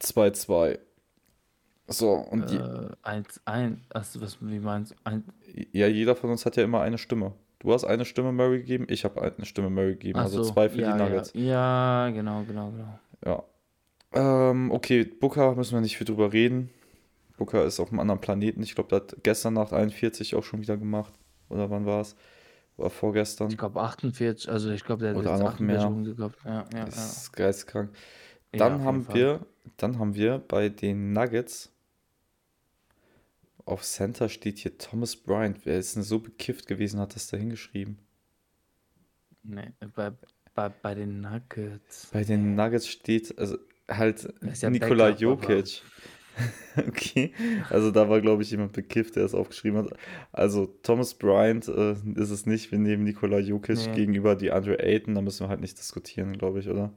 2-2. So, und Äh, eins, ein, also was, wie meinst du? Ein, ja, jeder von uns hat ja immer eine Stimme. Du hast eine Stimme Murray gegeben, ich habe eine Stimme Murray gegeben, ach also so, zwei für ja, die Nuggets. ja, ja, genau, genau, genau. Ja. Ähm, okay, Booker müssen wir nicht viel drüber reden. Booker ist auf einem anderen Planeten. Ich glaube, der hat gestern Nacht 41 auch schon wieder gemacht. Oder wann war es? Oder vorgestern. Ich glaube 48, also ich glaube, der hat Oder jetzt noch 48 mehr. Ja, ja, Das ist geisteskrank. Ja, Dann haben wir, dann haben wir bei den Nuggets auf Center steht hier Thomas Bryant. Wer ist denn so bekifft gewesen, hat das da hingeschrieben? Nee, bei, bei, bei den Nuggets. Bei den Nuggets steht also halt ja Nikola Backup, Jokic. Okay, also da war glaube ich jemand bekifft, der es aufgeschrieben hat. Also Thomas Bryant äh, ist es nicht. Wir nehmen Nikola Jokic Nee. gegenüber die Andre Ayton. Da müssen wir halt nicht diskutieren, glaube ich, oder?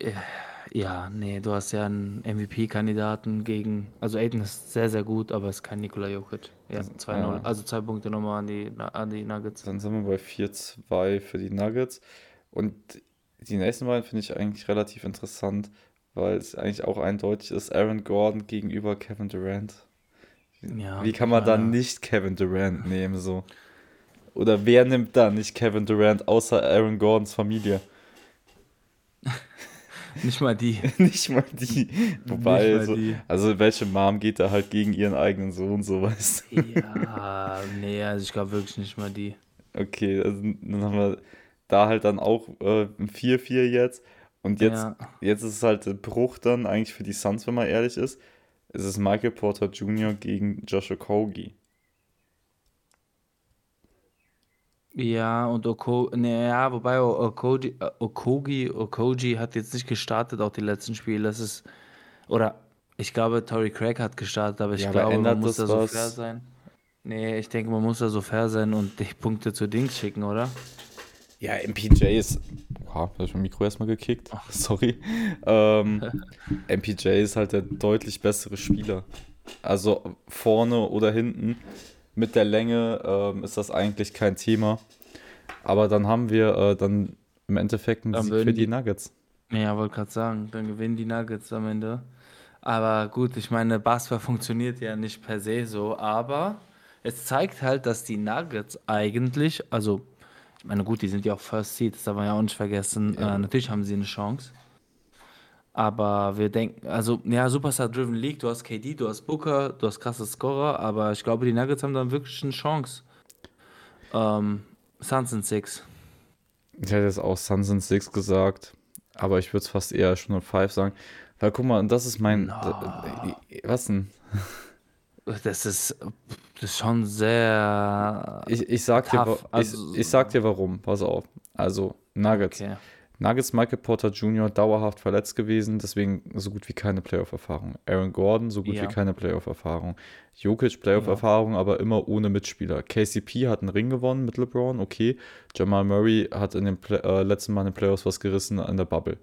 Ja, nee, du hast ja einen MVP-Kandidaten gegen. Also Aiden ist sehr, sehr gut, aber ist kein Nikola Jokic. Ja, 2-0. ja. Also zwei Punkte nochmal an die, an die Nuggets. Dann sind wir bei 4-2 für die Nuggets. Und die nächsten beiden finde ich eigentlich relativ interessant, weil es eigentlich auch eindeutig ist, Aaron Gordon gegenüber Kevin Durant. Ja, Wie kann man ja. nicht Kevin Durant nehmen so? Oder wer nimmt dann nicht Kevin Durant außer Aaron Gordons Familie? Nicht mal die. nicht mal die. Wobei, mal so, die. also welche Mom geht da halt gegen ihren eigenen Sohn, so weißt du? Ja, nee, also ich glaube wirklich nicht mal die. Okay, also dann haben wir da halt dann auch äh, ein 4-4 jetzt. Und jetzt, Ja. jetzt ist es halt der Bruch dann eigentlich für die Suns, wenn man ehrlich ist. Es ist Michael Porter Jr. gegen Joshua Kogi. Ja, und Oko, ja, wobei O- Okoji, äh, Okogi, Okoji hat jetzt nicht gestartet, auch die letzten Spiele. Das ist, oder ich glaube, Torrey Craig hat gestartet, aber ich Ja, aber glaube, man ändert muss das da so was? fair sein. Nee, ich denke, man muss da so fair sein und die Punkte zu Dings schicken, oder? Ja, MPJ ist. ha, habe ich mein Mikro erstmal gekickt. Sorry. Ähm, MPJ ist halt der deutlich bessere Spieler. Also vorne oder hinten mit der Länge ähm, ist das eigentlich kein Thema. Aber dann haben wir äh, dann im Endeffekt einen Dann Sieg für die die, Nuggets. ja, wollte gerade sagen, dann gewinnen die Nuggets am Ende. Aber gut, ich meine, Basketball funktioniert ja nicht per se so, aber es zeigt halt, dass die Nuggets eigentlich, also, ich meine, gut, die sind ja auch First Seed, das darf man ja auch nicht vergessen. Ja. Äh, natürlich haben sie eine Chance. Aber wir denken, also, ja, Superstar-Driven League, du hast KD, du hast Booker, du hast krasse Scorer, aber ich glaube, die Nuggets haben dann wirklich eine Chance. Ähm, Suns sind Six. Ich hätte jetzt auch Suns and Six gesagt, aber ich würde es fast eher schon auf Five sagen. Weil guck mal, das ist mein. No. Was denn? Das ist, das ist schon sehr Ich, ich sag dir, tough. ich, Also, ich sag dir warum. Pass auf. Also, Nuggets. okay. Nuggets Michael Porter Jr. dauerhaft verletzt gewesen, deswegen so gut wie keine Playoff-Erfahrung. Aaron Gordon so gut wie Ja, keine Playoff-Erfahrung. Jokic ja, Playoff-Erfahrung, aber immer ohne Mitspieler. KCP hat einen Ring gewonnen mit LeBron, okay. Jamal Murray hat in den Play äh, letzten Mal in den Playoffs was gerissen an der Bubble.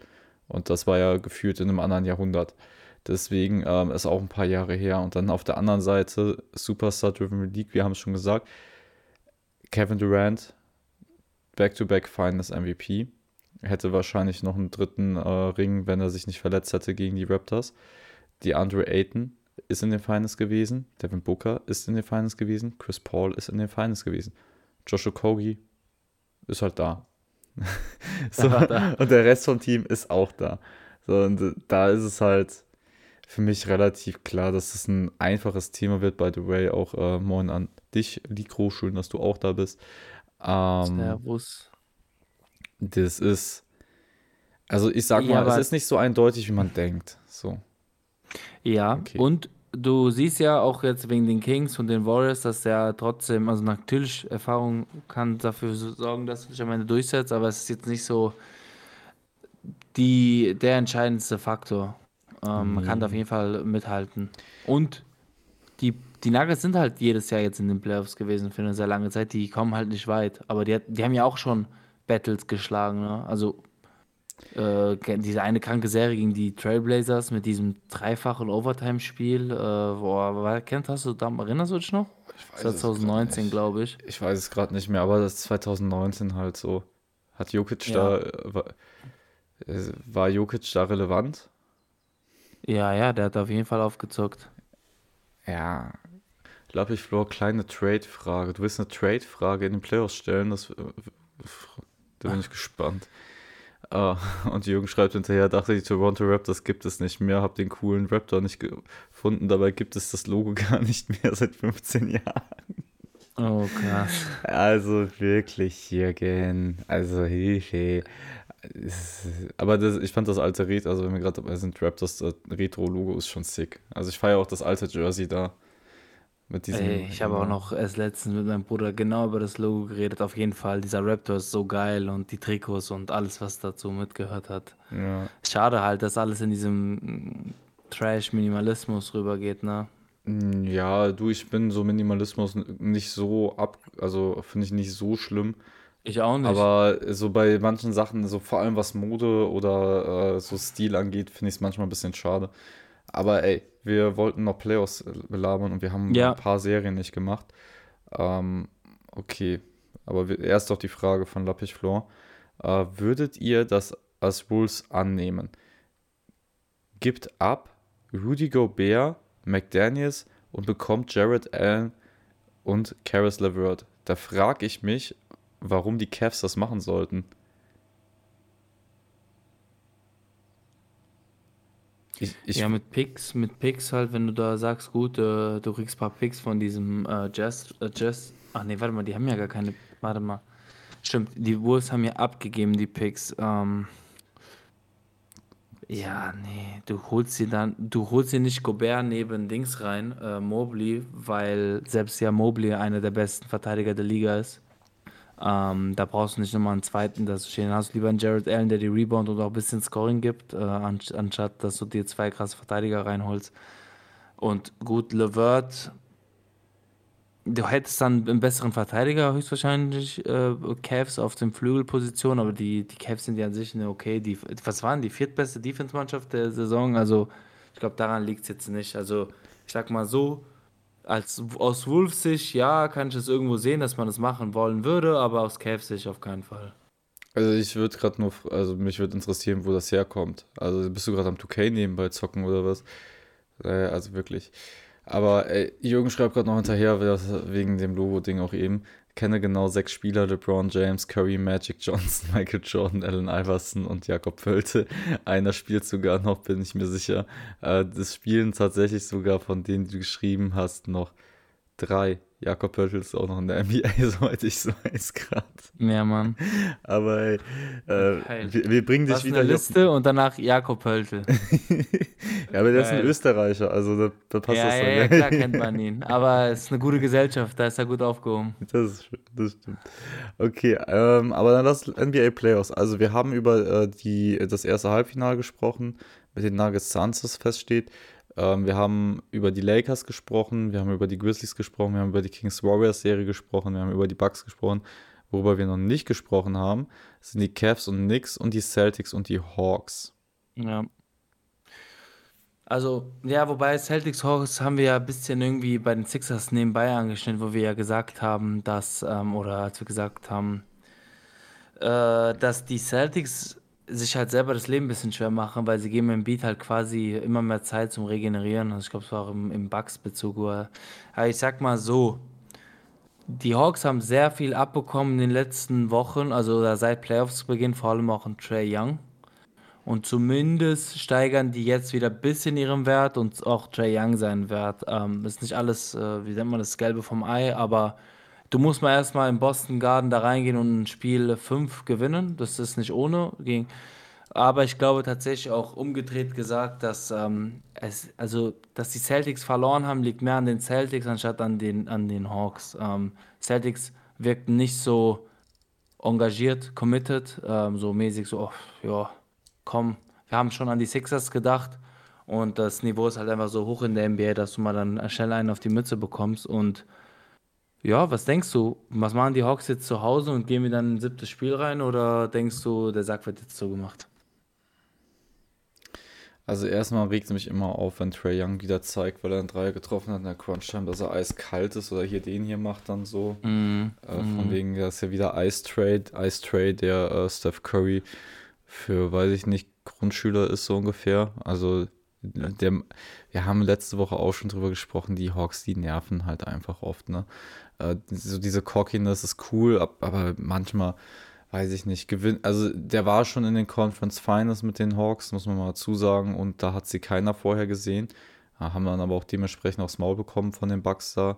Und das war ja gefühlt in einem anderen Jahrhundert. Deswegen ähm, ist auch ein paar Jahre her. Und dann auf der anderen Seite Superstar-Driven League, wir haben es schon gesagt, Kevin Durant, Back-to-Back Finals MVP. Hätte wahrscheinlich noch einen dritten äh, Ring, wenn er sich nicht verletzt hätte gegen die Raptors. Die Andre Ayton ist in den Finals gewesen. Devin Booker ist in den Finals gewesen. Chris Paul ist in den Finals gewesen. Joshua Kogi ist halt da. So, da und der Rest vom Team ist auch da. So, und da ist es halt für mich relativ klar, dass es ein einfaches Thema wird. By the way, auch äh, moin an dich, Likro. Schön, dass du auch da bist. Ähm, Servus. Das ist, also ich sag Ja, mal, es ist nicht so eindeutig, wie man denkt. So, ja, okay. und du siehst ja auch jetzt wegen den Kings und den Warriors, dass der trotzdem, also natürlich Erfahrung kann dafür so sorgen, dass du dich am Ende durchsetzt, aber es ist jetzt nicht so die, der entscheidendste Faktor. Ähm, man kann da auf Nee. jeden Fall mithalten. Und die, die Nuggets sind halt jedes Jahr jetzt in den Playoffs gewesen für eine sehr lange Zeit. Die kommen halt nicht weit. Aber die, die haben ja auch schon Battles geschlagen. Ne? Also äh, diese eine kranke Serie gegen die Trailblazers mit diesem dreifachen Overtime-Spiel. Äh, boah, kennt hast du, da, erinnerst du dich noch? Ich weiß es gerade 2019, nicht. glaube ich. Ich weiß es gerade nicht mehr, aber das ist 2019 halt so. Hat Jokic da, Ja, äh, war, äh, war Jokic da relevant? ja, ja, der hat auf jeden Fall aufgezockt. Ja, Lappich Flor, kleine Trade-Frage. Du willst eine Trade-Frage in den Playoffs stellen? Das, äh, da bin ich gespannt. Äh, und Jürgen schreibt hinterher, dachte die Toronto Raptors gibt es nicht mehr, hab den coolen Raptor nicht gefunden, dabei gibt es das Logo gar nicht mehr seit 15 Jahren. Oh, krass. Also wirklich, Jürgen. Also Hilfe. Aber das, ich fand das alte Retro, also wenn wir gerade dabei sind, Raptors das Retro-Logo ist schon sick. Also ich feiere auch das alte Jersey da. Ey, ich habe auch noch erst letztens mit meinem Bruder genau über das Logo geredet. Auf jeden Fall, dieser Raptor ist so geil und die Trikots und alles, was dazu mitgehört hat. Ja. Schade halt, dass alles in diesem Trash-Minimalismus rübergeht, ne? Mm, Ja, du, ich bin so Minimalismus nicht so ab, also finde ich nicht so schlimm. Ich auch nicht. Aber so bei manchen Sachen, so vor allem was Mode oder äh, so Stil angeht, finde ich es manchmal ein bisschen schade. Aber ey, wir wollten noch Playoffs äh, belabern und wir haben ein Ja, paar Serien nicht gemacht. Ähm, okay, aber wir, erst doch die Frage von Lappich Flor. Äh, würdet ihr das als Rules annehmen? Gibt ab Rudy Gobert, McDaniels und bekommt Jared Allen und Karis LeVert. Da frage ich mich, warum die Cavs das machen sollten. Ich, ich, ja, mit Picks, mit Picks halt, wenn du da sagst, gut, äh, du kriegst ein paar Picks von diesem äh, Jazz, äh, Jazz. Ach nee, warte mal, die haben ja gar keine. Warte mal. Stimmt, die Wolves haben ja abgegeben, die Picks. Ähm, ja, nee, du holst sie dann, du holst sie nicht Gobert neben Dings rein, äh, Mobley, weil selbst ja Mobley einer der besten Verteidiger der Liga ist. Ähm, da brauchst du nicht nochmal einen zweiten, das stehen hast du lieber einen Jared Allen, der die Rebound und auch ein bisschen Scoring gibt, äh, anst- anstatt dass du dir zwei krasse Verteidiger reinholst. Und gut, Levert, du hättest dann einen besseren Verteidiger höchstwahrscheinlich, äh, Cavs auf den Flügelpositionen, aber die, die Cavs sind ja an sich eine okay, die, was waren die viertbeste Defense-Mannschaft der Saison? Also ich glaube, daran liegt es jetzt nicht. Also ich sag mal so, als aus Wolves Sicht, ja, kann ich es irgendwo sehen, dass man das machen wollen würde, aber aus Cavs Sicht auf keinen Fall. Also ich würde gerade nur, also mich würde interessieren, wo das herkommt. Also bist du gerade am 2K nebenbei zocken oder was? Äh, also wirklich. Aber ey, Jürgen schreibt gerade noch hinterher, wegen dem Logo-Ding auch eben. Kenne genau sechs Spieler: LeBron James, Curry, Magic Johnson, Michael Jordan, Allen Iverson und Jakob Pölte. Einer spielt sogar noch, bin ich mir sicher. Äh, das spielen tatsächlich sogar von denen, die du geschrieben hast, noch drei. Jakob Pöltl ist auch noch in der NBA, soweit ich weiß gerade. Ja, Mann. Aber ey, äh, wir, wir, bringen dich Was wieder. Eine Liste und danach Jakob Pöltl. ja, aber der ist ein Österreicher, also da, da passt ja, das ja, dann. Ja, klar kennt man ihn. Aber es ist eine gute Gesellschaft, da ist er gut aufgehoben. Das ist schön, das stimmt. Okay, ähm, aber dann das NBA Playoffs. Also wir haben über äh, die, das erste Halbfinale gesprochen, mit den Nuggets Suns, das feststeht. Ähm, wir haben über die Lakers gesprochen, wir haben über die Grizzlies gesprochen, wir haben über die Kings Warriors Serie gesprochen, wir haben über die Bucks gesprochen. Worüber wir noch nicht gesprochen haben, sind die Cavs und Knicks und die Celtics und die Hawks. Ja. Also, ja, wobei Celtics Hawks haben wir ja ein bisschen irgendwie bei den Sixers nebenbei angeschnitten, wo wir ja gesagt haben, dass, ähm, oder als wir gesagt haben, äh, dass die Celtics sich halt selber das Leben ein bisschen schwer machen, weil sie geben im Beat halt quasi immer mehr Zeit zum Regenerieren. Also ich glaube, es war auch im, im Bugs-Bezug. Aber ich sag mal so, die Hawks haben sehr viel abbekommen in den letzten Wochen, also seit Playoffs-Beginn, vor allem auch in Trey Young. Und zumindest steigern die jetzt wieder ein bisschen ihren Wert und auch Trey Young seinen Wert. Ähm, ist nicht alles, äh, wie nennt man das, Gelbe vom Ei, aber Du musst mal erstmal im Boston Garden da reingehen und ein Spiel 5 gewinnen. Das ist nicht ohne. Aber ich glaube tatsächlich auch umgedreht gesagt, dass, ähm, es, also, dass die Celtics verloren haben, liegt mehr an den Celtics anstatt an den, an den Hawks. Ähm, Celtics wirkten nicht so engagiert, committed, ähm, so mäßig so, oh, ja, komm, wir haben schon an die Sixers gedacht und das Niveau ist halt einfach so hoch in der NBA, dass du mal dann schnell einen auf die Mütze bekommst und ja, was denkst du? Was machen die Hawks jetzt zu Hause und gehen wir dann in ein siebtes Spiel rein oder denkst du, der Sack wird jetzt so gemacht? Also erstmal regt es mich immer auf, wenn Trey Young wieder zeigt, weil er einen Dreier getroffen hat in der Crunch-Time, dass er eiskalt ist oder hier den hier macht dann so. Mm, äh, von mm. wegen, das ist ja wieder Ice Trade, Ice Trade, der äh, Steph Curry für, weiß ich nicht, Grundschüler ist so ungefähr. Also der, wir haben letzte Woche auch schon drüber gesprochen, die Hawks, die nerven halt einfach oft, ne? Äh, so diese Cockiness ist cool, aber manchmal, weiß ich nicht, gewinnt. Also der war schon in den Conference Finals mit den Hawks, muss man mal zusagen, und da hat sie keiner vorher gesehen. Haben dann aber auch dementsprechend aufs Maul bekommen von den Bucks da.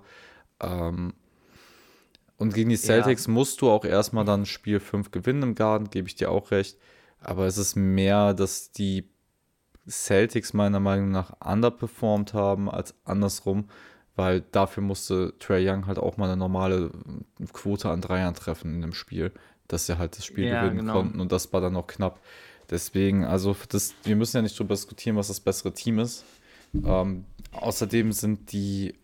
Ähm, und gegen die Celtics ja. musst du auch erstmal dann Spiel 5 gewinnen im Garten, gebe ich dir auch recht. Aber es ist mehr, dass die Celtics meiner Meinung nach underperformed haben als andersrum weil dafür musste Trey Young halt auch mal eine normale Quote an Dreiern treffen in dem Spiel, dass sie halt das Spiel ja, gewinnen genau. konnten und das war dann noch knapp. Deswegen, also das, wir müssen ja nicht darüber diskutieren, was das bessere Team ist. Ähm, außerdem sind die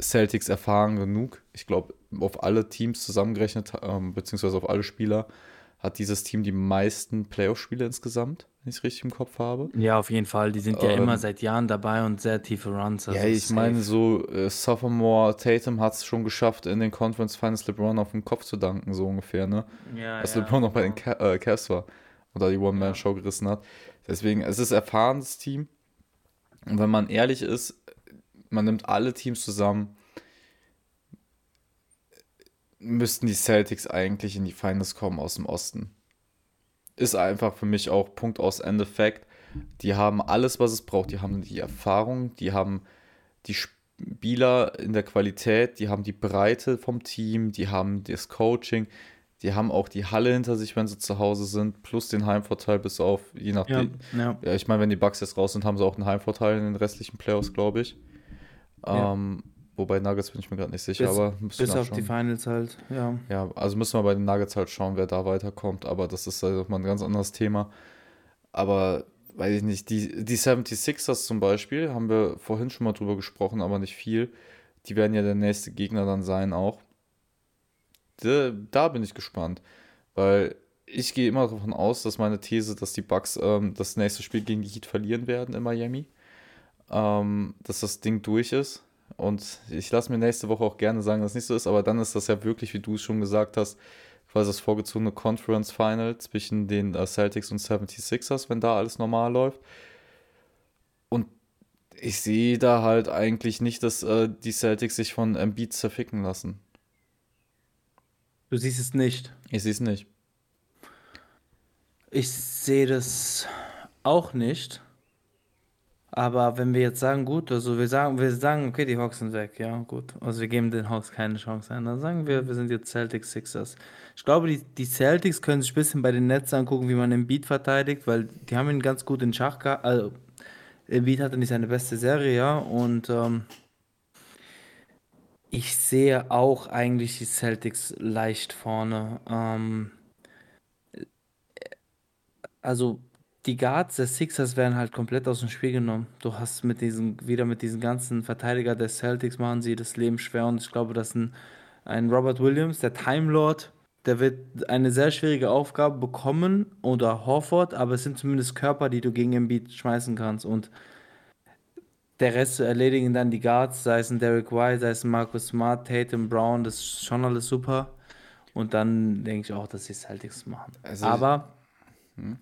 Celtics erfahren genug. Ich glaube, auf alle Teams zusammengerechnet, ähm, beziehungsweise auf alle Spieler, hat dieses Team die meisten Playoff-Spiele insgesamt wenn ich es richtig im Kopf habe. Ja, auf jeden Fall. Die sind ja ähm, immer seit Jahren dabei und sehr tiefe Runs. Also ja, ich safe. meine, so äh, Sophomore Tatum hat es schon geschafft, in den Conference Finals LeBron auf den Kopf zu danken, so ungefähr, ne? Ja, Als ja, LeBron noch bei den Ca äh, Cavs war und da die One-Man-Show gerissen hat. Deswegen, es ist ein erfahrenes Team. Und wenn man ehrlich ist, man nimmt alle Teams zusammen, müssten die Celtics eigentlich in die Finals kommen aus dem Osten ist einfach für mich auch Punkt aus Ende Fact. Die haben alles, was es braucht. Die haben die Erfahrung, die haben die Spieler in der Qualität, die haben die Breite vom Team, die haben das Coaching, die haben auch die Halle hinter sich, wenn sie zu Hause sind, plus den Heimvorteil bis auf, je nachdem. Ja, ja. ja ich meine, wenn die Bugs jetzt raus sind, haben sie auch einen Heimvorteil in den restlichen Playoffs, glaube ich. Ja. Ähm, Wobei Nuggets bin ich mir gerade nicht sicher, bis, aber bis auf die Finals halt, ja. Ja, also müssen wir bei den Nuggets halt schauen, wer da weiterkommt, aber das ist halt mal ein ganz anderes Thema. Aber weiß ich nicht, die, die 76ers zum Beispiel, haben wir vorhin schon mal drüber gesprochen, aber nicht viel. die werden ja der nächste Gegner dann sein auch. Da, da bin ich gespannt, weil ich gehe immer davon aus, dass meine These, dass die Bucks ähm, das nächste Spiel gegen die Heat verlieren werden in Miami, ähm, dass das Ding durch ist. Und ich lasse mir nächste Woche auch gerne sagen, dass es nicht so ist, aber dann ist das ja wirklich, wie du es schon gesagt hast, quasi das vorgezogene Conference Final zwischen den äh, Celtics und 76ers, wenn da alles normal läuft. Und ich sehe da halt eigentlich nicht, dass äh, die Celtics sich von Embiid zerficken lassen. Du siehst es nicht. Ich sehe es nicht. Ich sehe das auch nicht. Aber wenn wir jetzt sagen, gut, also wir sagen, wir sagen, okay, die Hawks sind weg, ja, gut. Also wir geben den Hawks keine Chance ein. Dann sagen wir, wir sind jetzt Celtics Sixers. Ich glaube, die, die Celtics können sich ein bisschen bei den Nets angucken, wie man den Beat verteidigt, weil die haben ihn ganz gut in Schach gehalten. Also, Embiid hatte nicht seine beste Serie, ja, und ähm, ich sehe auch eigentlich die Celtics leicht vorne. Ähm, also die Guards der Sixers werden halt komplett aus dem Spiel genommen. Du hast mit diesen, wieder mit diesen ganzen Verteidiger der Celtics machen sie das Leben schwer und ich glaube, dass ein, ein Robert Williams, der Time Lord, der wird eine sehr schwierige Aufgabe bekommen oder Horford, aber es sind zumindest Körper, die du gegen Embiid schmeißen kannst und der Rest erledigen dann die Guards, sei es ein Derek White, sei es ein Marcus Smart, Tatum, Brown, das ist schon alles super. Und dann denke ich auch, dass die Celtics machen. Also aber hm?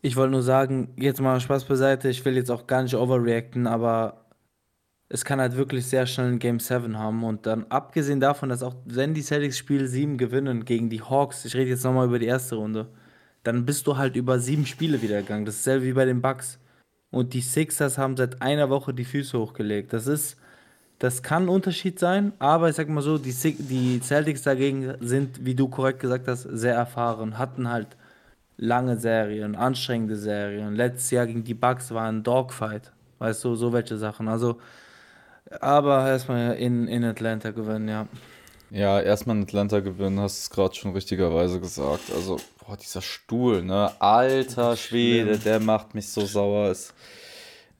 Ich wollte nur sagen, jetzt mal Spaß beiseite, ich will jetzt auch gar nicht overreacten, aber es kann halt wirklich sehr schnell ein Game 7 haben. Und dann, abgesehen davon, dass auch wenn die Celtics Spiel 7 gewinnen gegen die Hawks, ich rede jetzt nochmal über die erste Runde, dann bist du halt über sieben Spiele wieder gegangen. Das ist dasselbe wie bei den Bucks. Und die Sixers haben seit einer Woche die Füße hochgelegt. Das ist, das kann ein Unterschied sein, aber ich sag mal so, die, die Celtics dagegen sind, wie du korrekt gesagt hast, sehr erfahren, hatten halt lange Serien, anstrengende Serien. Letztes Jahr gegen die Bucks war ein Dogfight. Weißt du, so welche Sachen. Also, aber erstmal in, in Atlanta gewinnen, ja. Ja, erstmal in Atlanta gewinnen, hast du es gerade schon richtigerweise gesagt. Also, boah, dieser Stuhl, ne? Alter Schwede, der macht mich so sauer. Es,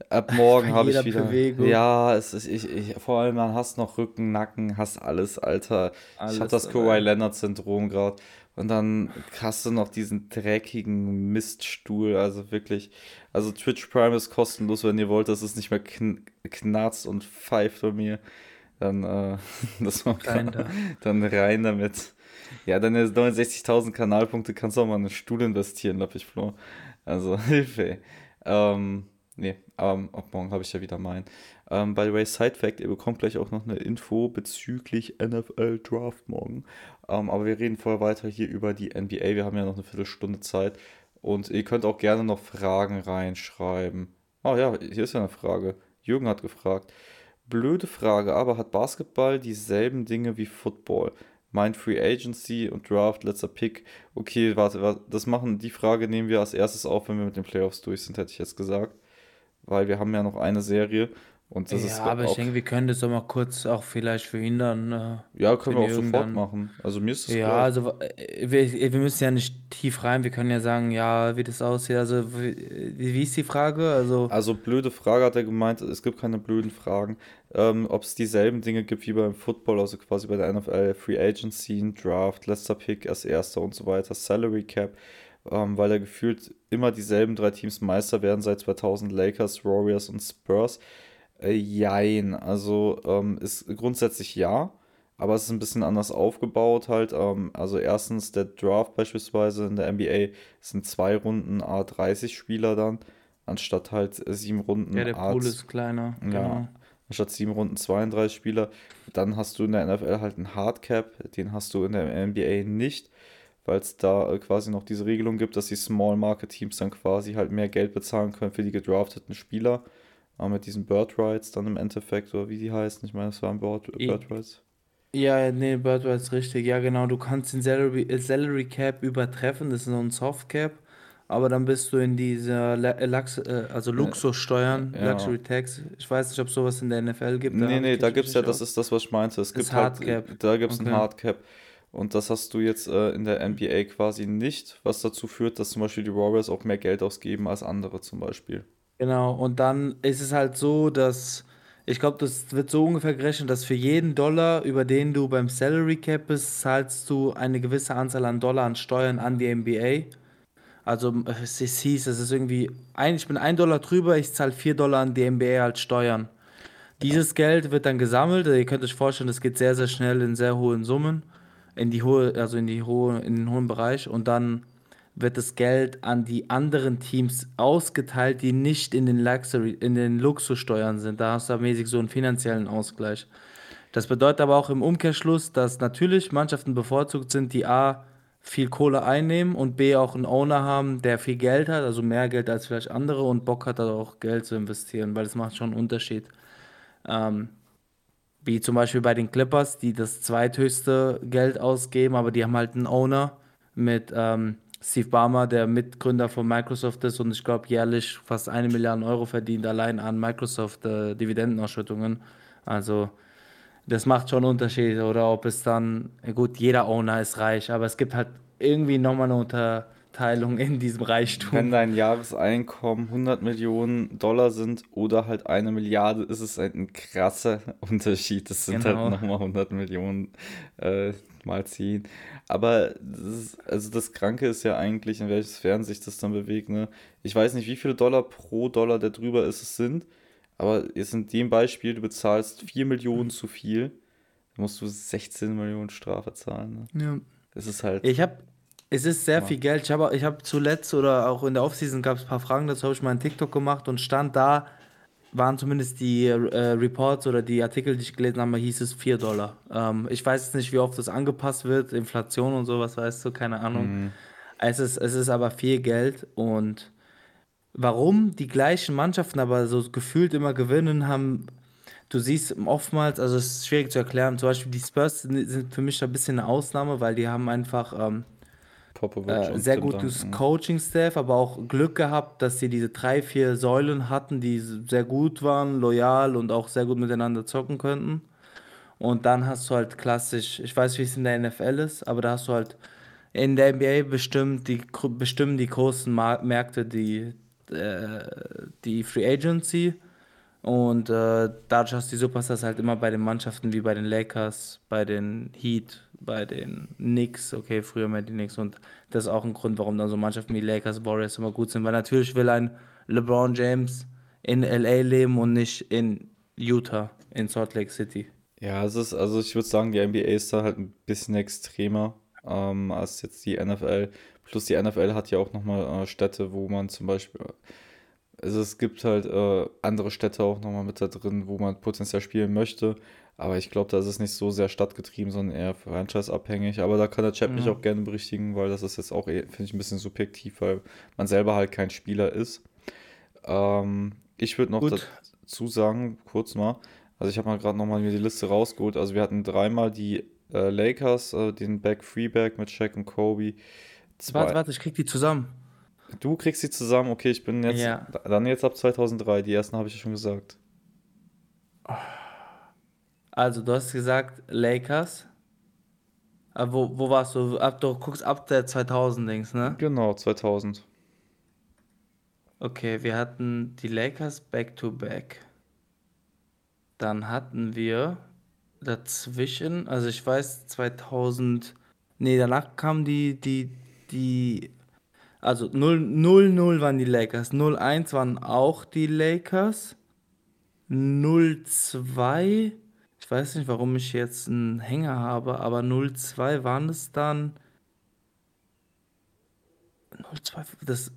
ab morgen habe ich wieder. Bewegung. Ja, es ist, ich, ich, vor allem, man hast noch Rücken, Nacken, hast alles, Alter. Alles ich habe das Kawhi Leonard-Syndrom gerade. Und dann hast du noch diesen dreckigen Miststuhl, also wirklich. Also Twitch Prime ist kostenlos, wenn ihr wollt, dass es nicht mehr kn knarzt und pfeift bei mir. Dann, äh, das rein da. dann rein damit. Ja, deine 69.000 Kanalpunkte kannst du auch mal in einen Stuhl investieren, Lappichflo. Also, Hilfe. Ähm, nee, aber ab morgen habe ich ja wieder meinen. Ähm, by the way, Side Fact, ihr bekommt gleich auch noch eine Info bezüglich NFL Draft morgen. Ähm, aber wir reden vorher weiter hier über die NBA. Wir haben ja noch eine Viertelstunde Zeit. Und ihr könnt auch gerne noch Fragen reinschreiben. Oh ja, hier ist ja eine Frage. Jürgen hat gefragt. Blöde Frage, aber hat Basketball dieselben Dinge wie Football? Mein Free Agency und Draft, letzter Pick. Okay, warte, warte, das machen, die Frage nehmen wir als erstes auf, wenn wir mit den Playoffs durch sind, hätte ich jetzt gesagt. Weil wir haben ja noch eine Serie und das ja, ist aber ich denke, wir können das doch mal kurz auch vielleicht verhindern. Äh, ja, können wir auch sofort machen. Also mir ist es Ja, klar. also äh, wir, wir müssen ja nicht tief rein. Wir können ja sagen, ja, wie das aussieht. Also wie, wie ist die Frage? Also, also blöde Frage hat er gemeint. Es gibt keine blöden Fragen. Ähm, Ob es dieselben Dinge gibt wie beim Football, also quasi bei der NFL, Free Agency, Draft, letzter Pick als erster und so weiter, Salary Cap. Ähm, weil er gefühlt immer dieselben drei Teams Meister werden seit 2000, Lakers, Warriors und Spurs. Äh, jein, also ähm, ist grundsätzlich ja, aber es ist ein bisschen anders aufgebaut halt. Ähm, also erstens der Draft beispielsweise in der NBA sind zwei Runden A30 Spieler dann, anstatt halt sieben Runden Ja, der A Pool ist kleiner, ja, genau. anstatt sieben Runden 32 Spieler. Dann hast du in der NFL halt einen Hardcap, den hast du in der NBA nicht, weil es da äh, quasi noch diese Regelung gibt, dass die Small Market Teams dann quasi halt mehr Geld bezahlen können für die gedrafteten Spieler. Aber mit diesen Bird Rights dann im Endeffekt, oder wie die heißen, ich meine, das waren Bird, Bird Rights. Ja, nee, Bird Rights richtig. Ja, genau. Du kannst den Salary, äh, Salary Cap übertreffen, das ist so ein Soft Cap. Aber dann bist du in dieser äh, Lux, äh, also Luxussteuern, ja. Luxury Tax. Ich weiß nicht, ob es sowas in der NFL gibt. Nee, nee, da gibt es ja, das ist das, was ich meinte. Es gibt halt, da gibt es okay. ein Hardcap. Und das hast du jetzt äh, in der NBA quasi nicht, was dazu führt, dass zum Beispiel die Warriors auch mehr Geld ausgeben als andere zum Beispiel. Genau, und dann ist es halt so, dass Ich glaube, das wird so ungefähr gerechnet, dass für jeden Dollar, über den du beim Salary Cap bist, zahlst du eine gewisse Anzahl an Dollar an Steuern an die NBA. Also es, es hieß, es ist irgendwie, ein, ich bin ein Dollar drüber, ich zahle vier Dollar an die NBA als Steuern. Dieses Geld wird dann gesammelt. Ihr könnt euch vorstellen, das geht sehr, sehr schnell in sehr hohen Summen, in die hohe, also in die hohe, in den hohen Bereich. Und dann wird das Geld an die anderen Teams ausgeteilt, die nicht in den Luxury, in den Luxussteuern sind. Da hast du mäßig so einen finanziellen Ausgleich. Das bedeutet aber auch im Umkehrschluss, dass natürlich Mannschaften bevorzugt sind, die A viel Kohle einnehmen und B auch einen Owner haben, der viel Geld hat, also mehr Geld als vielleicht andere und Bock hat, da auch Geld zu investieren, weil das macht schon einen Unterschied. Ähm, wie zum Beispiel bei den Clippers, die das zweithöchste Geld ausgeben, aber die haben halt einen Owner mit ähm, Steve Ballmer, der Mitgründer von Microsoft ist und ich glaube jährlich fast eine Milliarde Euro verdient allein an Microsoft äh, Dividendenausschüttungen. Also das macht schon Unterschiede. Oder ob es dann, gut, jeder Owner ist reich, aber es gibt halt irgendwie nochmal eine Unterteilung in diesem Reichtum. Wenn dein Jahreseinkommen 100 Millionen Dollar sind oder halt eine Milliarde, ist es halt ein krasser Unterschied. Das sind halt genau. halt nochmal 100 Millionen äh, mal 10. Aber das ist, also das Kranke ist ja eigentlich, in welches Sphären sich das dann bewegt. Ne? Ich weiß nicht, wie viele Dollar pro Dollar, der drüber ist, es sind. Aber jetzt in dem Beispiel, du bezahlst 4 Millionen zu viel, dann musst du 16 Millionen Strafe zahlen. Ne? Ja. Das ist halt. Ich habe, es ist sehr viel Geld. Ich habe ich hab zuletzt oder auch in der Offseason gab es ein paar Fragen, dazu habe ich mal einen TikTok gemacht und stand da, waren zumindest die äh, Reports oder die Artikel, die ich gelesen habe, hieß es 4 Dollar. Ähm, ich weiß jetzt nicht, wie oft das angepasst wird, Inflation und sowas, weißt du, keine Ahnung. Mhm. Es, ist, es ist aber viel Geld und warum die gleichen Mannschaften aber so gefühlt immer gewinnen, haben, du siehst oftmals, also es ist schwierig zu erklären, zum Beispiel die Spurs sind für mich ein bisschen eine Ausnahme, weil die haben einfach ähm, äh, sehr gutes Coaching-Staff, aber auch Glück gehabt, dass sie diese drei, vier Säulen hatten, die sehr gut waren, loyal und auch sehr gut miteinander zocken könnten. Und dann hast du halt klassisch, ich weiß, wie es in der NFL ist, aber da hast du halt in der NBA bestimmt die, bestimmen die großen Märkte die, äh, die Free Agency. Und äh, dadurch hast du die Superstars halt immer bei den Mannschaften wie bei den Lakers, bei den Heat, bei den Knicks. Okay, früher mehr die Knicks. Und das ist auch ein Grund, warum dann so Mannschaften wie Lakers, Warriors immer gut sind. Weil natürlich will ein LeBron James in LA leben und nicht in Utah, in Salt Lake City. Ja, es ist, also ich würde sagen, die NBA ist da halt ein bisschen extremer ähm, als jetzt die NFL. Plus die NFL hat ja auch nochmal äh, Städte, wo man zum Beispiel, also es gibt halt äh, andere Städte auch nochmal mit da drin, wo man potenziell spielen möchte. Aber ich glaube, da ist nicht so sehr stadtgetrieben, sondern eher franchise-abhängig. Aber da kann der Chat ja. mich auch gerne berichtigen, weil das ist jetzt auch, finde ich, ein bisschen subjektiv, weil man selber halt kein Spieler ist. Ähm, ich würde noch Gut. dazu sagen, kurz mal, also ich habe mal gerade nochmal mir die Liste rausgeholt. Also wir hatten dreimal die äh, Lakers, äh, den Back Freeback mit Shaq und Kobe. Zwei. Warte, warte, ich krieg die zusammen. Du kriegst sie zusammen, okay, ich bin jetzt, ja. dann jetzt ab 2003, die ersten habe ich ja schon gesagt. Also, du hast gesagt Lakers. Aber wo, wo warst du? Ab, du guckst ab der 2000-Dings, ne? Genau, 2000. Okay, wir hatten die Lakers back-to-back. -back. Dann hatten wir dazwischen, also ich weiß 2000, nee, danach kam die, die, die, also 0-0 waren die Lakers, 0-1 waren auch die Lakers, 0-2, ich weiß nicht, warum ich jetzt einen Hänger habe, aber 0-2 waren es dann, 0-2, das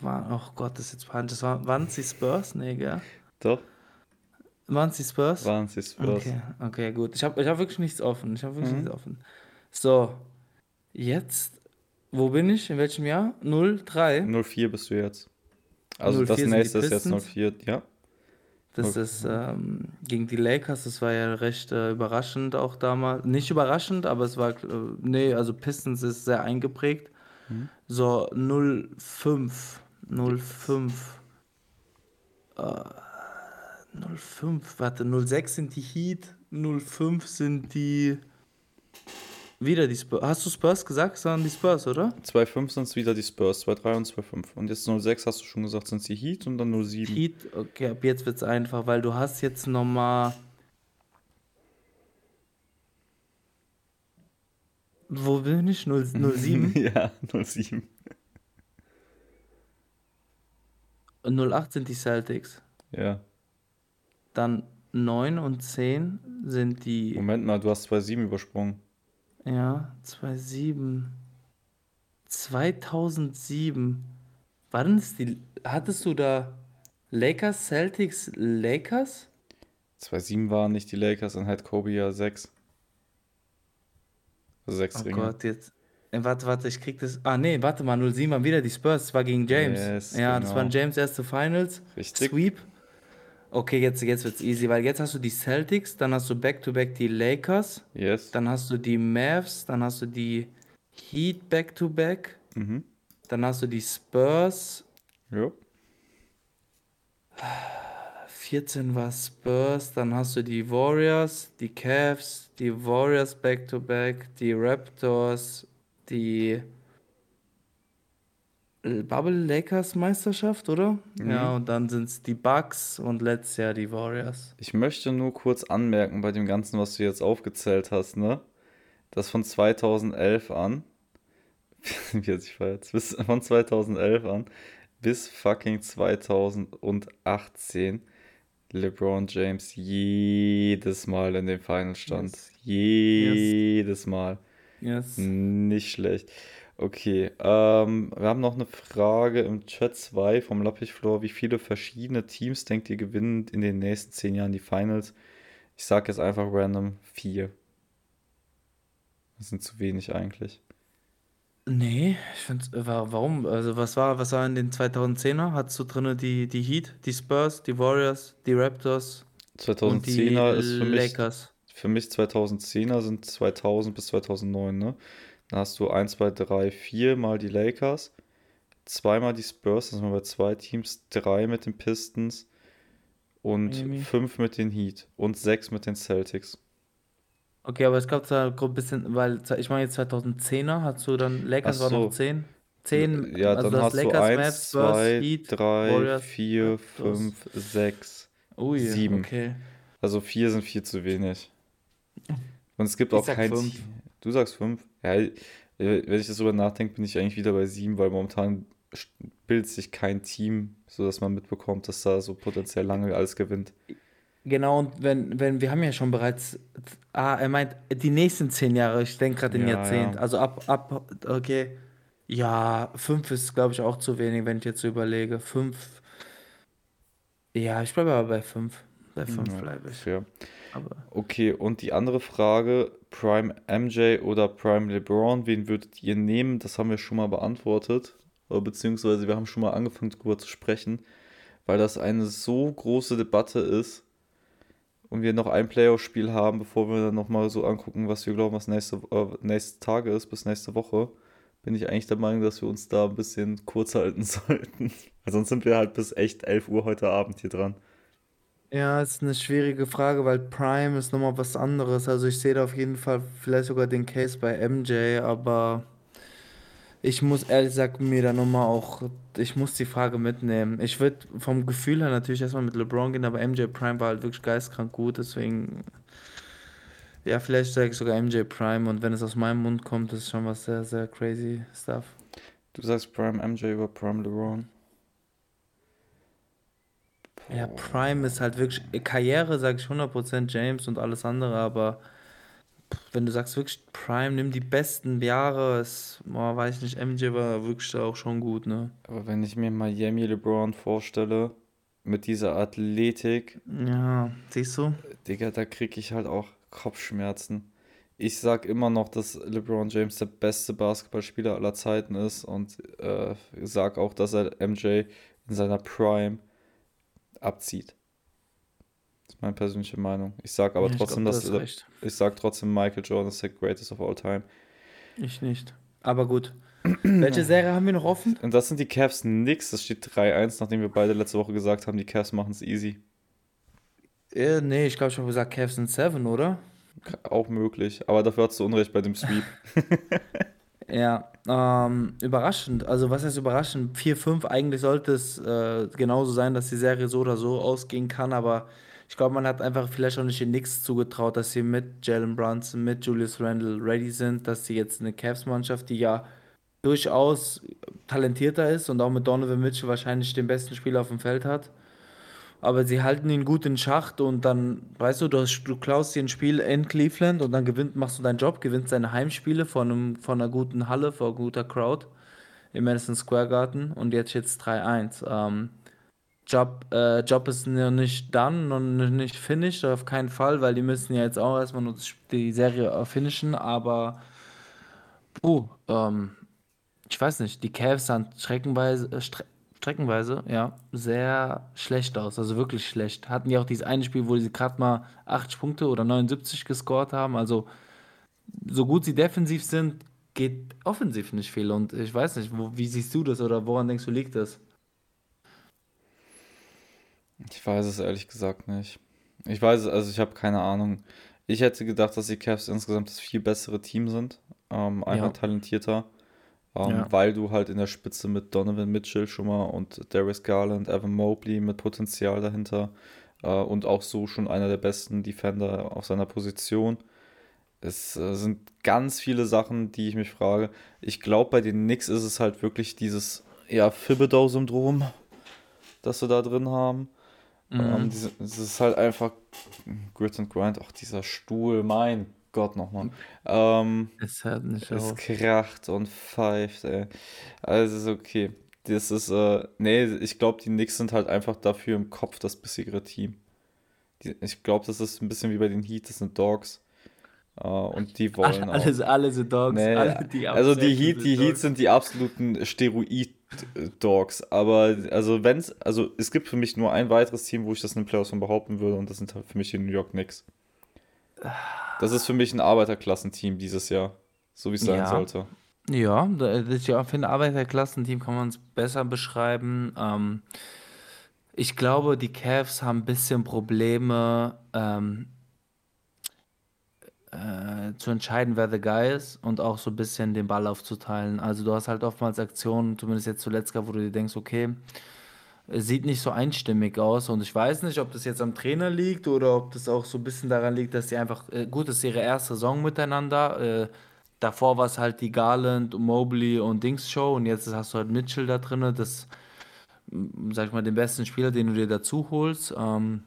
war, oh Gott, das ist jetzt peinlich, das war, waren es die Spurs? Nee, gell? Doch. Waren es die Spurs? Waren es die Spurs. Okay, okay, gut. Ich habe ich hab wirklich nichts offen. Ich habe wirklich mhm. nichts offen. So, jetzt, wo bin ich? In welchem Jahr? 03? 04 bist du jetzt. Also das nächste ist jetzt 04, ja. Das okay. ist ähm, gegen die Lakers, das war ja recht äh, überraschend auch damals. Nicht überraschend, aber es war, äh, nee, also Pistons ist sehr eingeprägt. Mhm. So 05, 05. Äh, 05, warte, 06 sind die Heat, 05 sind die Wieder die Spurs. Hast du Spurs gesagt? Sondern die Spurs, oder? 2-5 sind es wieder die Spurs, 2-3 und 2-5. Und jetzt 0-6 hast du schon gesagt, sind es die Heat und dann 0-7. Heat, okay, ab jetzt wird es einfach, weil du hast jetzt nochmal. Wo bin ich? 0, 07 ja, 0-7. und 08 sind die Celtics. Ja. Dann 9 und 10 sind die. Moment mal, du hast 2-7 übersprungen. Ja, 2007. 2007. Wann ist die. Hattest du da Lakers, Celtics, Lakers? 2-7 waren nicht die Lakers, dann hat Kobe ja 6. Also 6 Oh Ringe. Gott, jetzt. Äh, warte, warte, ich krieg das. Ah, nee, warte mal, 07 waren wieder die Spurs. Das war gegen James. Yes, ja, das genau. waren James' erste Finals. Richtig. Sweep. Okay, jetzt, jetzt wird's easy, weil jetzt hast du die Celtics, dann hast du back-to-back die Lakers, Yes. dann hast du die Mavs, dann hast du die Heat back-to-back, Mhm. dann hast du die Spurs, Ja. 14 war Spurs, dann hast du die Warriors, die Cavs, die Warriors back-to-back, die Raptors, die L- Bubble Lakers Meisterschaft, oder? Ja, und dann sind es die Bucks und letztes Jahr die Warriors. Ich möchte nur kurz anmerken bei dem Ganzen, was du jetzt aufgezählt hast, ne? Das von 2011 an, wie er sich feiert, bis von 2011 an bis fucking 2018 LeBron James jedes Mal in den Finals stand. Yes. Jedes Mal. Yes. Nicht schlecht. Okay, ähm, wir haben noch eine Frage im Chat 2 vom Lappichfloor. Wie viele verschiedene Teams denkt ihr gewinnen in den nächsten 10 Jahren die Finals? Ich sage jetzt einfach random 4. Das sind zu wenig eigentlich. Nee, ich finde, warum? Also, was war, was war in den 2010er? Hattest du drinne die, die Heat, die Spurs, die Warriors, die Raptors und die 2010er ist für mich, Lakers? für mich 2010er sind 2000 bis 2009, ne? Dann hast du 1, 2, 3, 4 mal die Lakers, zweimal die Spurs, das sind wir bei zwei Teams, drei mit den Pistons und Miami. fünf mit den Heat und sechs mit den Celtics. Okay, aber es gab da ein bisschen, weil ich meine jetzt 2010er, hast du dann, Lakers war noch so, 10? 10, ja, also dann hast hast du Lakers, 1, Mavs, Spurs, 2, Heat, 3, Warriors, 4, Raptors. 5, 6, Ui, 7. okay. Also vier sind viel zu wenig. Und es gibt Ich auch kein. Du sagst fünf? Ja, äh, wenn ich das drüber nachdenke, bin ich eigentlich wieder bei sieben, weil momentan bildet sich kein Team, sodass man mitbekommt, dass da so potenziell lange alles gewinnt. Genau, und wenn, wenn, wir haben ja schon bereits, ah, er meint, die nächsten 10 Jahre, ich denke gerade in Ja, Jahrzehnt, ja. also ab, ab, okay, ja, 5 ist, glaube ich, auch zu wenig, wenn ich jetzt so überlege. 5, ja, ich bleibe aber bei 5. Bei 5 Ja, bleibe ich. fair. Aber Okay, und die andere Frage, Prime MJ oder Prime LeBron, wen würdet ihr nehmen? Das haben wir schon mal beantwortet, oder beziehungsweise wir haben schon mal angefangen darüber zu sprechen, weil das eine so große Debatte ist und wir noch ein Playoff-Spiel haben, bevor wir dann nochmal so angucken, was wir glauben, was nächste, äh, nächste Tage ist, bis nächste Woche, bin ich eigentlich der Meinung, dass wir uns da ein bisschen kurz halten sollten. Sonst sind wir halt bis echt 11 Uhr heute Abend hier dran. Ja, ist eine schwierige Frage, weil Prime ist nochmal was anderes. Also ich sehe da auf jeden Fall vielleicht sogar den Case bei MJ, aber ich muss ehrlich gesagt mir da nochmal auch, ich muss die Frage mitnehmen. Ich würde vom Gefühl her natürlich erstmal mit LeBron gehen, aber MJ Prime war halt wirklich geistkrank gut, deswegen, ja, vielleicht sage ich sogar MJ Prime und wenn es aus meinem Mund kommt, ist schon was sehr, sehr crazy stuff. Du sagst Prime MJ über Prime LeBron? Ja, Prime ist halt wirklich, Karriere sage ich 100% James und alles andere, aber wenn du sagst wirklich Prime, nimm die besten Jahre, es, boah, weiß nicht, MJ war wirklich da auch schon gut, ne? Aber wenn ich mir Miami LeBron vorstelle, mit dieser Athletik, Ja, siehst du? Digga, da krieg ich halt auch Kopfschmerzen. Ich sag immer noch, dass LeBron James der beste Basketballspieler aller Zeiten ist und äh, sag auch, dass er MJ in seiner Prime abzieht. Das ist meine persönliche Meinung. Ich sag aber Ja, trotzdem, glaub, dass hast recht. ich sag trotzdem, Michael Jordan ist der greatest of all time. Ich nicht. Aber gut. Welche Serie haben wir noch offen? Und das sind die Cavs nix. Das steht 3-1, nachdem wir beide letzte Woche gesagt haben, die Cavs machen es easy. Äh, nee, ich glaube, ich habe gesagt Cavs in 7, oder? auch möglich. Aber dafür hast du Unrecht bei dem Sweep. Ja, ähm, überraschend. Also was heißt überraschend? 4-5, eigentlich sollte es äh, genauso sein, dass die Serie so oder so ausgehen kann, aber ich glaube, man hat einfach vielleicht auch nicht den Knicks zugetraut, dass sie mit Jalen Brunson, mit Julius Randle ready sind, dass sie jetzt eine Cavs-Mannschaft, die ja durchaus talentierter ist und auch mit Donovan Mitchell wahrscheinlich den besten Spieler auf dem Feld hat, aber sie halten ihn gut in Schacht und dann, weißt du, du, hast, du klaust dir ein Spiel in Cleveland und dann gewinnt, machst du deinen Job, gewinnst deine Heimspiele von, einem, von einer guten Halle, vor guter Crowd im Madison Square Garden und jetzt jetzt 3-1. Ähm, Job, äh, Job ist noch nicht done und nicht finished, auf keinen Fall, weil die müssen ja jetzt auch erstmal nur die Serie äh, finishen, aber puh, ähm, ich weiß nicht, die Cavs sahen streckenweise, äh, stre streckenweise, ja, sehr schlecht aus. Also wirklich schlecht. Hatten die auch dieses eine Spiel, wo sie gerade mal 80 Punkte oder 79 gescored haben. Also so gut sie defensiv sind, geht offensiv nicht viel. Und ich weiß nicht, wo, wie siehst du das oder woran denkst du, liegt das? Ich weiß es ehrlich gesagt nicht. Ich weiß es, also ich habe keine Ahnung. Ich hätte gedacht, dass die Cavs insgesamt das viel bessere Team sind. Ähm, einmal Ja, talentierter. Ähm, ja. weil du halt in der Spitze mit Donovan Mitchell schon mal und Darius Garland, Evan Mobley mit Potenzial dahinter äh, und auch so schon einer der besten Defender auf seiner Position. Es äh, sind ganz viele Sachen, die ich mich frage. Ich glaube, bei den Knicks ist es halt wirklich dieses ja, Thibodeau-Syndrom, das wir da drin haben. Ähm, Mhm. diese, es ist halt einfach Grit and Grind. Auch dieser Stuhl, mein Gott nochmal. Ähm, Es hört nicht es auf. kracht und pfeift, ey. Also ist okay. Das ist, äh, nee, ich glaube, die Knicks sind halt einfach dafür im Kopf das bissigere Team. Die, ich glaube, das ist ein bisschen wie bei den Heat, das sind Dogs. Äh, und die wollen Alle, auch. alle, alle sind Dogs, Nee, alle die also die Heat, die sind Heat sind die absoluten Steroid-Dogs. Aber also wenn's, also es gibt für mich nur ein weiteres Team, wo ich das in den Playoffs von behaupten würde, und das sind halt für mich die New York Knicks. Das ist für mich ein Arbeiterklassenteam dieses Jahr, so wie es sein Ja, sollte. ja, für ein Arbeiterklassenteam kann man es besser beschreiben. Ähm, ich glaube, die Cavs haben ein bisschen Probleme, ähm, äh, zu entscheiden, wer the guy ist und auch so ein bisschen den Ball aufzuteilen. Also du hast halt oftmals Aktionen, zumindest jetzt zuletzt wo du dir denkst, okay, sieht nicht so einstimmig aus und ich weiß nicht, ob das jetzt am Trainer liegt oder ob das auch so ein bisschen daran liegt, dass die einfach, äh, gut, das ist ihre erste Saison miteinander. Äh, davor war es halt die Garland, Mobley und Dings Show und jetzt hast du halt Mitchell da drin, das, m, sag ich mal, den besten Spieler, den du dir dazu holst. Ähm,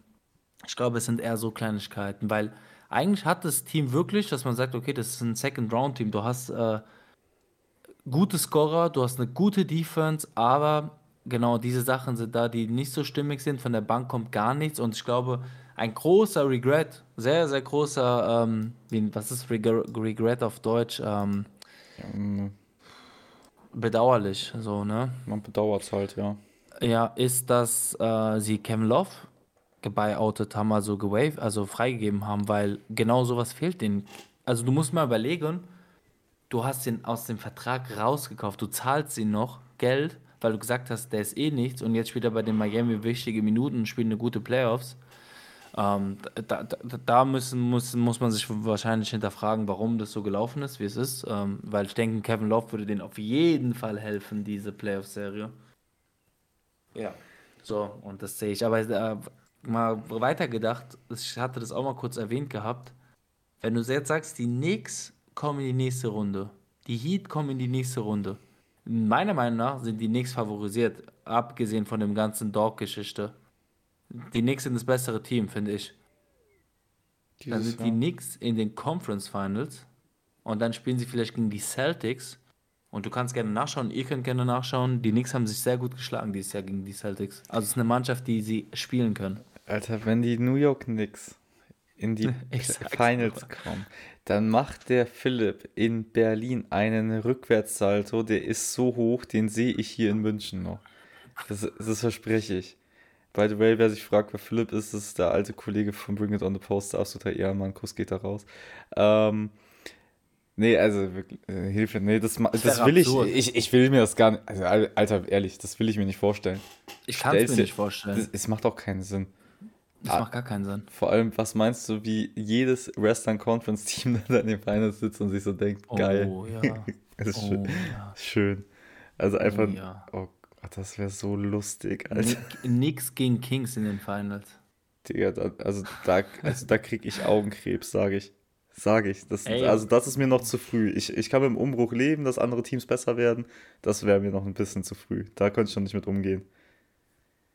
ich glaube, es sind eher so Kleinigkeiten, weil eigentlich hat das Team wirklich, dass man sagt, okay, das ist ein Second-Round-Team. Du hast äh, gute Scorer, du hast eine gute Defense, aber genau diese Sachen sind da, die nicht so stimmig sind. Von der Bank kommt gar nichts und ich glaube, ein großer Regret, sehr, sehr großer, ähm, was ist Reg Regret auf Deutsch? Ähm, Ähm, bedauerlich, so, ne? man bedauert es halt, ja. Ja, ist, dass äh, sie Kevin Love gebuyoutet haben, also gewaved, also freigegeben haben, weil genau sowas fehlt denen. Also du musst mal überlegen, du hast ihn aus dem Vertrag rausgekauft, du zahlst ihn noch Geld, weil du gesagt hast, der ist eh nichts und jetzt spielt er bei den Miami wichtige Minuten und spielt eine gute Playoffs. Ähm, da, da, da müssen, muss, muss man sich wahrscheinlich hinterfragen, warum das so gelaufen ist, wie es ist. Ähm, weil ich denke, Kevin Love würde denen auf jeden Fall helfen, diese Playoff-Serie. Ja. So, und das sehe ich. Aber äh, mal weitergedacht, ich hatte das auch mal kurz erwähnt gehabt. Wenn du jetzt sagst, die Knicks kommen in die nächste Runde, die Heat kommen in die nächste Runde. Meiner Meinung nach sind die Knicks favorisiert, abgesehen von dem ganzen Dog-Geschichte. Die Knicks sind das bessere Team, finde ich. Dann Dieses sind die Jahr. Knicks in den Conference Finals und dann spielen sie vielleicht gegen die Celtics. Und du kannst gerne nachschauen, ihr könnt gerne nachschauen. Die Knicks haben sich sehr gut geschlagen dieses Jahr gegen die Celtics. Also es ist eine Mannschaft, die sie spielen können. Alter, wenn die New York Knicks in die Finals kommen, dann macht der Philipp in Berlin einen Rückwärtssalto, der ist so hoch, den sehe ich hier in München noch. Das, das verspreche ich. By the way, wer sich fragt, wer Philipp ist, das ist der alte Kollege von Bring It On The Post, der absoluter Ehrenmann, Kuss geht da raus. Ähm, nee, also wirklich, äh, Hilfe, nee, das, Das will ich, absurd. ich, ich will mir das gar nicht, also Al- Alter, ehrlich, das will ich mir nicht vorstellen. Ich kann es mir nicht vorstellen. Es macht auch keinen Sinn. Das ah, macht gar keinen Sinn. Vor allem, was meinst du, wie jedes Western Conference Team da in den Finals sitzt und sich so denkt, oh, geil. Oh ja. das ist oh, schön. Ja. schön. Also einfach, oh, ja. oh Gott, das wäre so lustig, Alter. Nix gegen Kings in den Finals. Digga, da, also da, also da krieg ich Augenkrebs, sage ich. Sage ich. Das, also das ist mir noch zu früh. Ich, ich kann mit dem Umbruch leben, dass andere Teams besser werden. Das wäre mir noch ein bisschen zu früh. Da könnte ich schon nicht mit umgehen.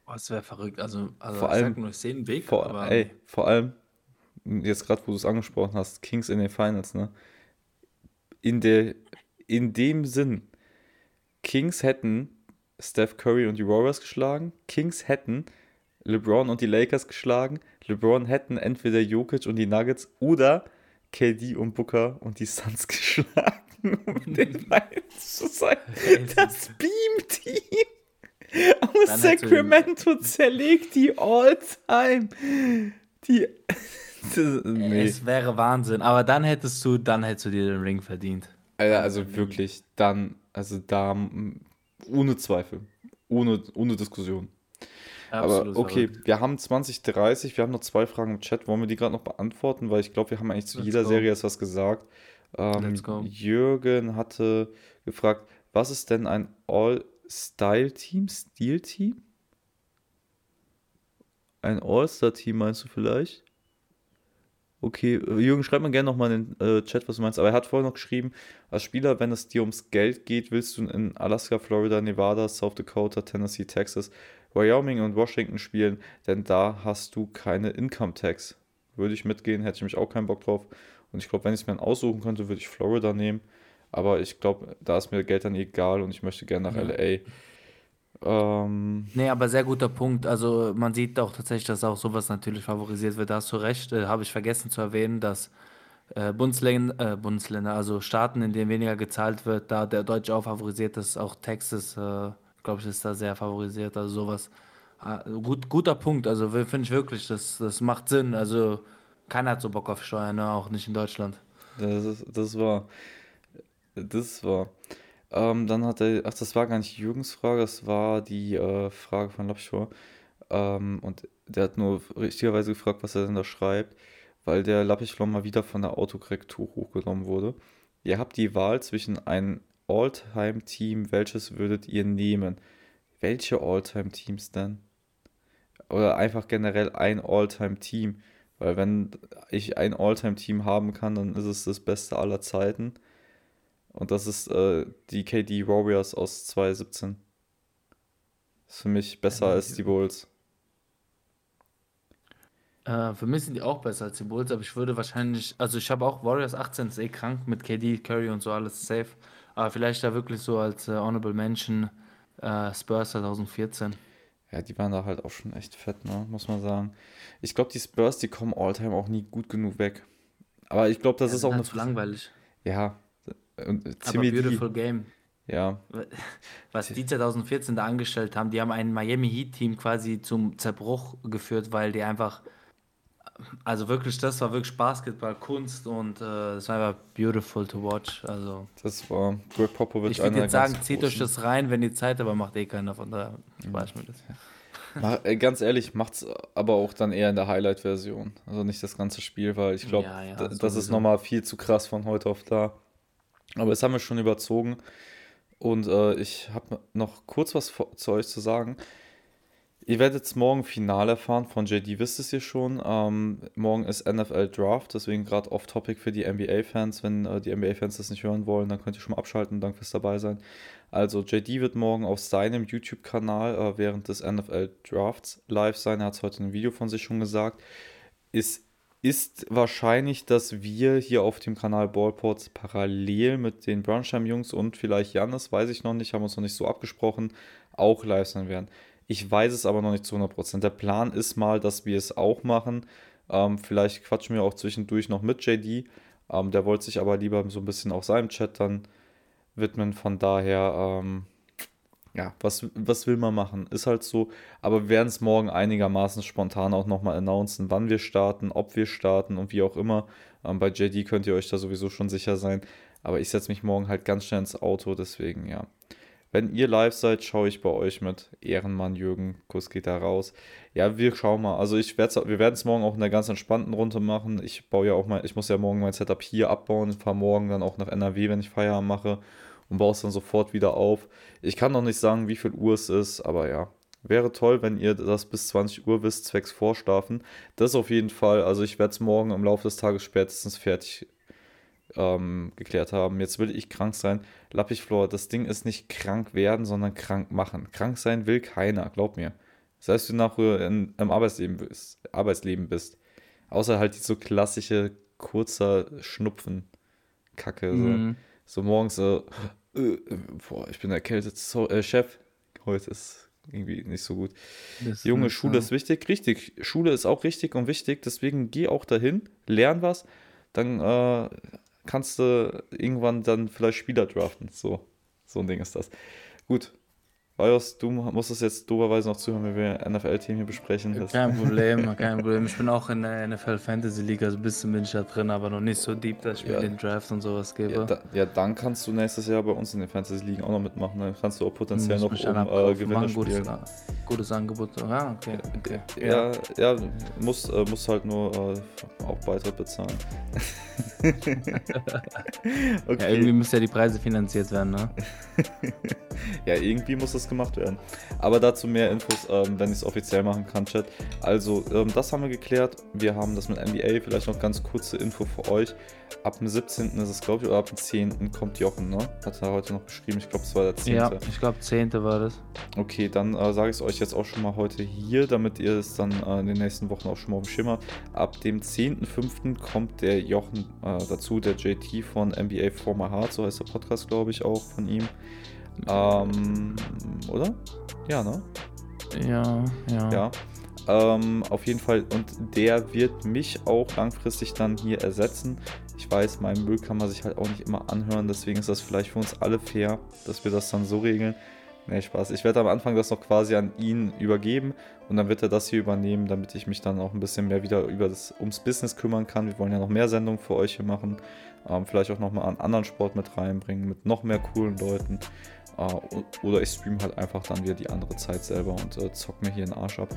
Oh, das wäre verrückt. Also, also vor allem, nur, ich sehe einen Weg. Vor, aber ey, vor allem, jetzt gerade, wo du es angesprochen hast, Kings in den Finals, ne? In, der, in dem Sinn, Kings hätten Steph Curry und die Warriors geschlagen, Kings hätten LeBron und die Lakers geschlagen, LeBron hätten entweder Jokic und die Nuggets oder KD und Booker und die Suns geschlagen, um den Finals zu sein. Das Beam-Team aus Sacramento zerlegt die All-Time. Die. nee. Es wäre Wahnsinn, aber dann hättest du, dann hättest du dir den Ring verdient. Also, also wirklich, dann, also da ohne Zweifel, ohne, ohne Diskussion. Aber okay, verrückt. wir haben 2030, wir haben noch zwei Fragen im Chat. Wollen wir die gerade noch beantworten? Weil ich glaube, wir haben eigentlich zu Let's jeder go. Serie jetzt was gesagt. Ähm, Jürgen hatte gefragt, was ist denn ein All-Style-Team, Stil-Team? Ein All-Star-Team meinst du vielleicht? Okay, Jürgen, schreib mal gerne nochmal in den äh, Chat, was du meinst. Aber er hat vorher noch geschrieben, als Spieler, wenn es dir ums Geld geht, willst du in Alaska, Florida, Nevada, South Dakota, Tennessee, Texas Wyoming und Washington spielen, denn da hast du keine Income Tax. Würde ich mitgehen, hätte ich mich auch keinen Bock drauf. Und ich glaube, wenn ich es mir aussuchen könnte, würde ich Florida nehmen. Aber ich glaube, da ist mir Geld dann egal und ich möchte gerne nach ja. LA. Ähm, nee, aber sehr guter Punkt. Also man sieht auch tatsächlich, dass auch sowas natürlich favorisiert wird. Da hast du recht. Äh, Habe ich vergessen zu erwähnen, dass äh, Bundesländer, äh, Bundesländer, also Staaten, in denen weniger gezahlt wird, da der Deutsche auch favorisiert ist, auch Texas äh, glaube ich, ist da sehr favorisiert. Also sowas. Ah, gut, guter Punkt. Also finde ich wirklich, das, das macht Sinn. Also keiner hat so Bock auf Steuern, ne? auch nicht in Deutschland. Das, ist, das war. Das war. Ähm, dann hat er, ach, das war gar nicht Jürgens Frage, das war die äh, Frage von Lapschor. Ähm, und der hat nur richtigerweise gefragt, was er denn da schreibt, weil der Lappischlom mal wieder von der Autokorrektur hochgenommen wurde. Ihr habt die Wahl zwischen einem All-Time-Team, welches würdet ihr nehmen? Welche All-Time-Teams denn? Oder einfach generell ein All-Time-Team. Weil wenn ich ein All-Time-Team haben kann, dann ist es das Beste aller Zeiten. Und das ist äh, die KD Warriors aus 2017. Das ist für mich besser als die Bulls. Äh, für mich sind die auch besser als die Bulls, aber ich würde wahrscheinlich, also ich habe auch Warriors 18, ist eh krank mit KD, Curry und so alles safe. Aber vielleicht da wirklich so als äh, Honorable Mention äh, Spurs 2014. Ja, die waren da halt auch schon echt fett, ne? muss man sagen. Ich glaube, die Spurs, die kommen Alltime auch nie gut genug weg. Aber ich glaube, das ja, ist auch halt eine. Zu langweilig. Ja. Und Aber beautiful die, game. Ja. Was die 2014 da angestellt haben, die haben ein Miami Heat Team quasi zum Zerbruch geführt, weil die einfach also wirklich, das war wirklich Basketball, Kunst und äh, es war einfach beautiful to watch. Also, das war Greg Popovich. Ich würde jetzt sagen, zieht euch das rein, wenn ihr Zeit, aber macht eh keiner, von daher spare ich mir das. Mach, ganz ehrlich, macht's aber auch dann eher in der Highlight-Version. Also nicht das ganze Spiel, weil ich glaube, ja, ja, das ist nochmal viel zu krass von heute auf da. Aber das haben wir schon überzogen. Und äh, ich habe noch kurz was zu euch zu sagen. Ihr werdet jetzt morgen Finale erfahren von JD, wisst es ihr schon. Ähm, morgen ist NFL Draft, deswegen gerade off-topic für die NBA-Fans. Wenn äh, die NBA-Fans das nicht hören wollen, dann könnt ihr schon mal abschalten. Danke fürs dabei sein. Also, JD wird morgen auf seinem YouTube-Kanal äh, während des NFL Drafts live sein. Er hat es heute in einem Video von sich schon gesagt. Es ist wahrscheinlich, dass wir hier auf dem Kanal Ballports parallel mit den Brunchheim-Jungs und vielleicht Janis, weiß ich noch nicht, haben uns noch nicht so abgesprochen, auch live sein werden. Ich weiß es aber noch nicht zu 100%. Der Plan ist mal, dass wir es auch machen. Ähm, vielleicht quatschen wir auch zwischendurch noch mit JD. Ähm, der wollte sich aber lieber so ein bisschen auch seinem Chat dann widmen. Von daher, ähm, ja, was, was will man machen? Ist halt so. Aber wir werden es morgen einigermaßen spontan auch nochmal announcen, wann wir starten, ob wir starten und wie auch immer. Ähm, bei JD könnt ihr euch da sowieso schon sicher sein. Aber ich setze mich morgen halt ganz schnell ins Auto, deswegen ja. Wenn ihr live seid, schaue ich bei euch mit. Ehrenmann Jürgen, Kuss geht da raus. Ja, wir schauen mal. Also ich werd's, wir werden es morgen auch in der ganz entspannten Runde machen. Ich baue ja auch mal, ich muss ja morgen mein Setup hier abbauen. Fahre morgen dann auch nach NRW, wenn ich Feierabend mache und baue es dann sofort wieder auf. Ich kann noch nicht sagen, wie viel Uhr es ist, aber ja. Wäre toll, wenn ihr das bis 20 Uhr wisst, zwecks Vorschlafen. Das auf jeden Fall. Also ich werde es morgen im Laufe des Tages spätestens fertig ähm, geklärt haben. Jetzt will ich krank sein. Lappichflor, das Ding ist nicht krank werden, sondern krank machen. Krank sein will keiner, glaub mir. Das heißt, du nachher in, im Arbeitsleben bist, Arbeitsleben bist. Außer halt die so klassische kurzer Schnupfen-Kacke. Mhm. So. morgens so, äh, boah, ich bin erkältet. So, äh, Chef, heute ist irgendwie nicht so gut. Das Junge, Schule ist wichtig. Richtig, Schule ist auch richtig und wichtig. Deswegen geh auch dahin, lern was. Dann äh, kannst du irgendwann dann vielleicht Spieler draften. So, so ein Ding ist das. Gut. Vajos, du musst es jetzt doberweise noch zuhören, wenn wir NFL-Team hier besprechen. Kein Problem, kein Problem. Ich bin auch in der NFL Fantasy League, also ein bisschen bin ich da drin, aber noch nicht so deep, dass ich ja. mir den Draft und sowas gebe. Ja, da, ja, dann kannst du nächstes Jahr bei uns in den Fantasy League auch noch mitmachen. Dann kannst du auch potenziell noch um äh, Gewinne spielen. Gutes, gutes Angebot. Ja, okay. okay. Ja, ja, ja musst, äh, musst halt nur äh, auch Beitritt bezahlen. okay. Irgendwie müssen ja die Preise finanziert werden, ne? ja, irgendwie muss das gemacht werden. Aber dazu mehr Infos, ähm, wenn ich es offiziell machen kann, Chat. Also, ähm, das haben wir geklärt. Wir haben das mit NBA. Vielleicht noch ganz kurze Info für euch. Ab dem 17. ist es, glaube ich, oder ab dem 10. kommt Jochen, ne? Hat er heute noch beschrieben. Ich glaube, es war der 10. Ja, ich glaube, 10. war das. Okay, dann äh, sage ich es euch jetzt auch schon mal heute hier, damit ihr es dann äh, in den nächsten Wochen auch schon mal auf dem Schimmer. Ab dem 10.5. kommt der Jochen äh, dazu, der JT von NBA For My Heart, so heißt der Podcast, glaube ich, auch von ihm. Ähm, oder? Ja, ne? Ja, ja. Ja. Ähm, auf jeden Fall, und der wird mich auch langfristig dann hier ersetzen. Ich weiß, meinen Müll kann man sich halt auch nicht immer anhören, deswegen ist das vielleicht für uns alle fair, dass wir das dann so regeln. Nee, Spaß. Ich werde am Anfang das noch quasi an ihn übergeben und dann wird er das hier übernehmen, damit ich mich dann auch ein bisschen mehr wieder über das, ums Business kümmern kann. Wir wollen ja noch mehr Sendungen für euch hier machen. Ähm, vielleicht auch nochmal einen anderen Sport mit reinbringen, mit noch mehr coolen Leuten. Uh, oder ich streame halt einfach dann wieder die andere Zeit selber und uh, zock mir hier den Arsch ab.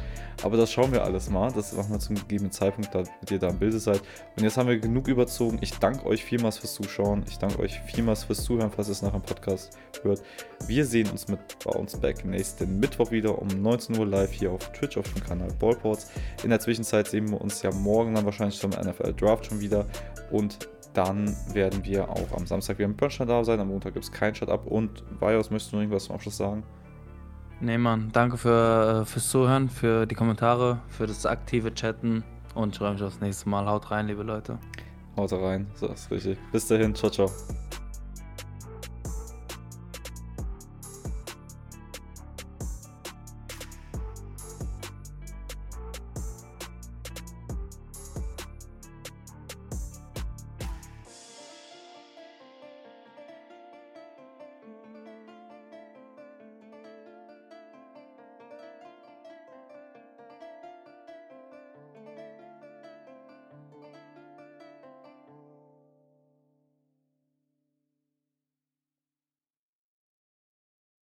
Aber das schauen wir alles mal. Das machen wir zum gegebenen Zeitpunkt, damit ihr da im Bilde seid. Und jetzt haben wir genug überzogen. Ich danke euch vielmals fürs Zuschauen. Ich danke euch vielmals fürs Zuhören, falls ihr es nach dem Podcast hört. Wir sehen uns mit Bounce Back nächsten Mittwoch wieder um 19 Uhr live hier auf Twitch auf dem Kanal Ballports. In der Zwischenzeit sehen wir uns ja morgen dann wahrscheinlich zum NFL Draft schon wieder. Und dann werden wir auch am Samstag wieder mit Burnstein da sein. Am Montag gibt es kein Shut-Up. Und Vajos, möchtest du noch irgendwas zum Abschluss sagen? Nee, Mann, danke für, äh, fürs Zuhören, für die Kommentare, für das aktive Chatten und ich freue mich aufs nächste Mal. Haut rein, liebe Leute. Haut rein, so ist richtig. Bis dahin, ciao, ciao.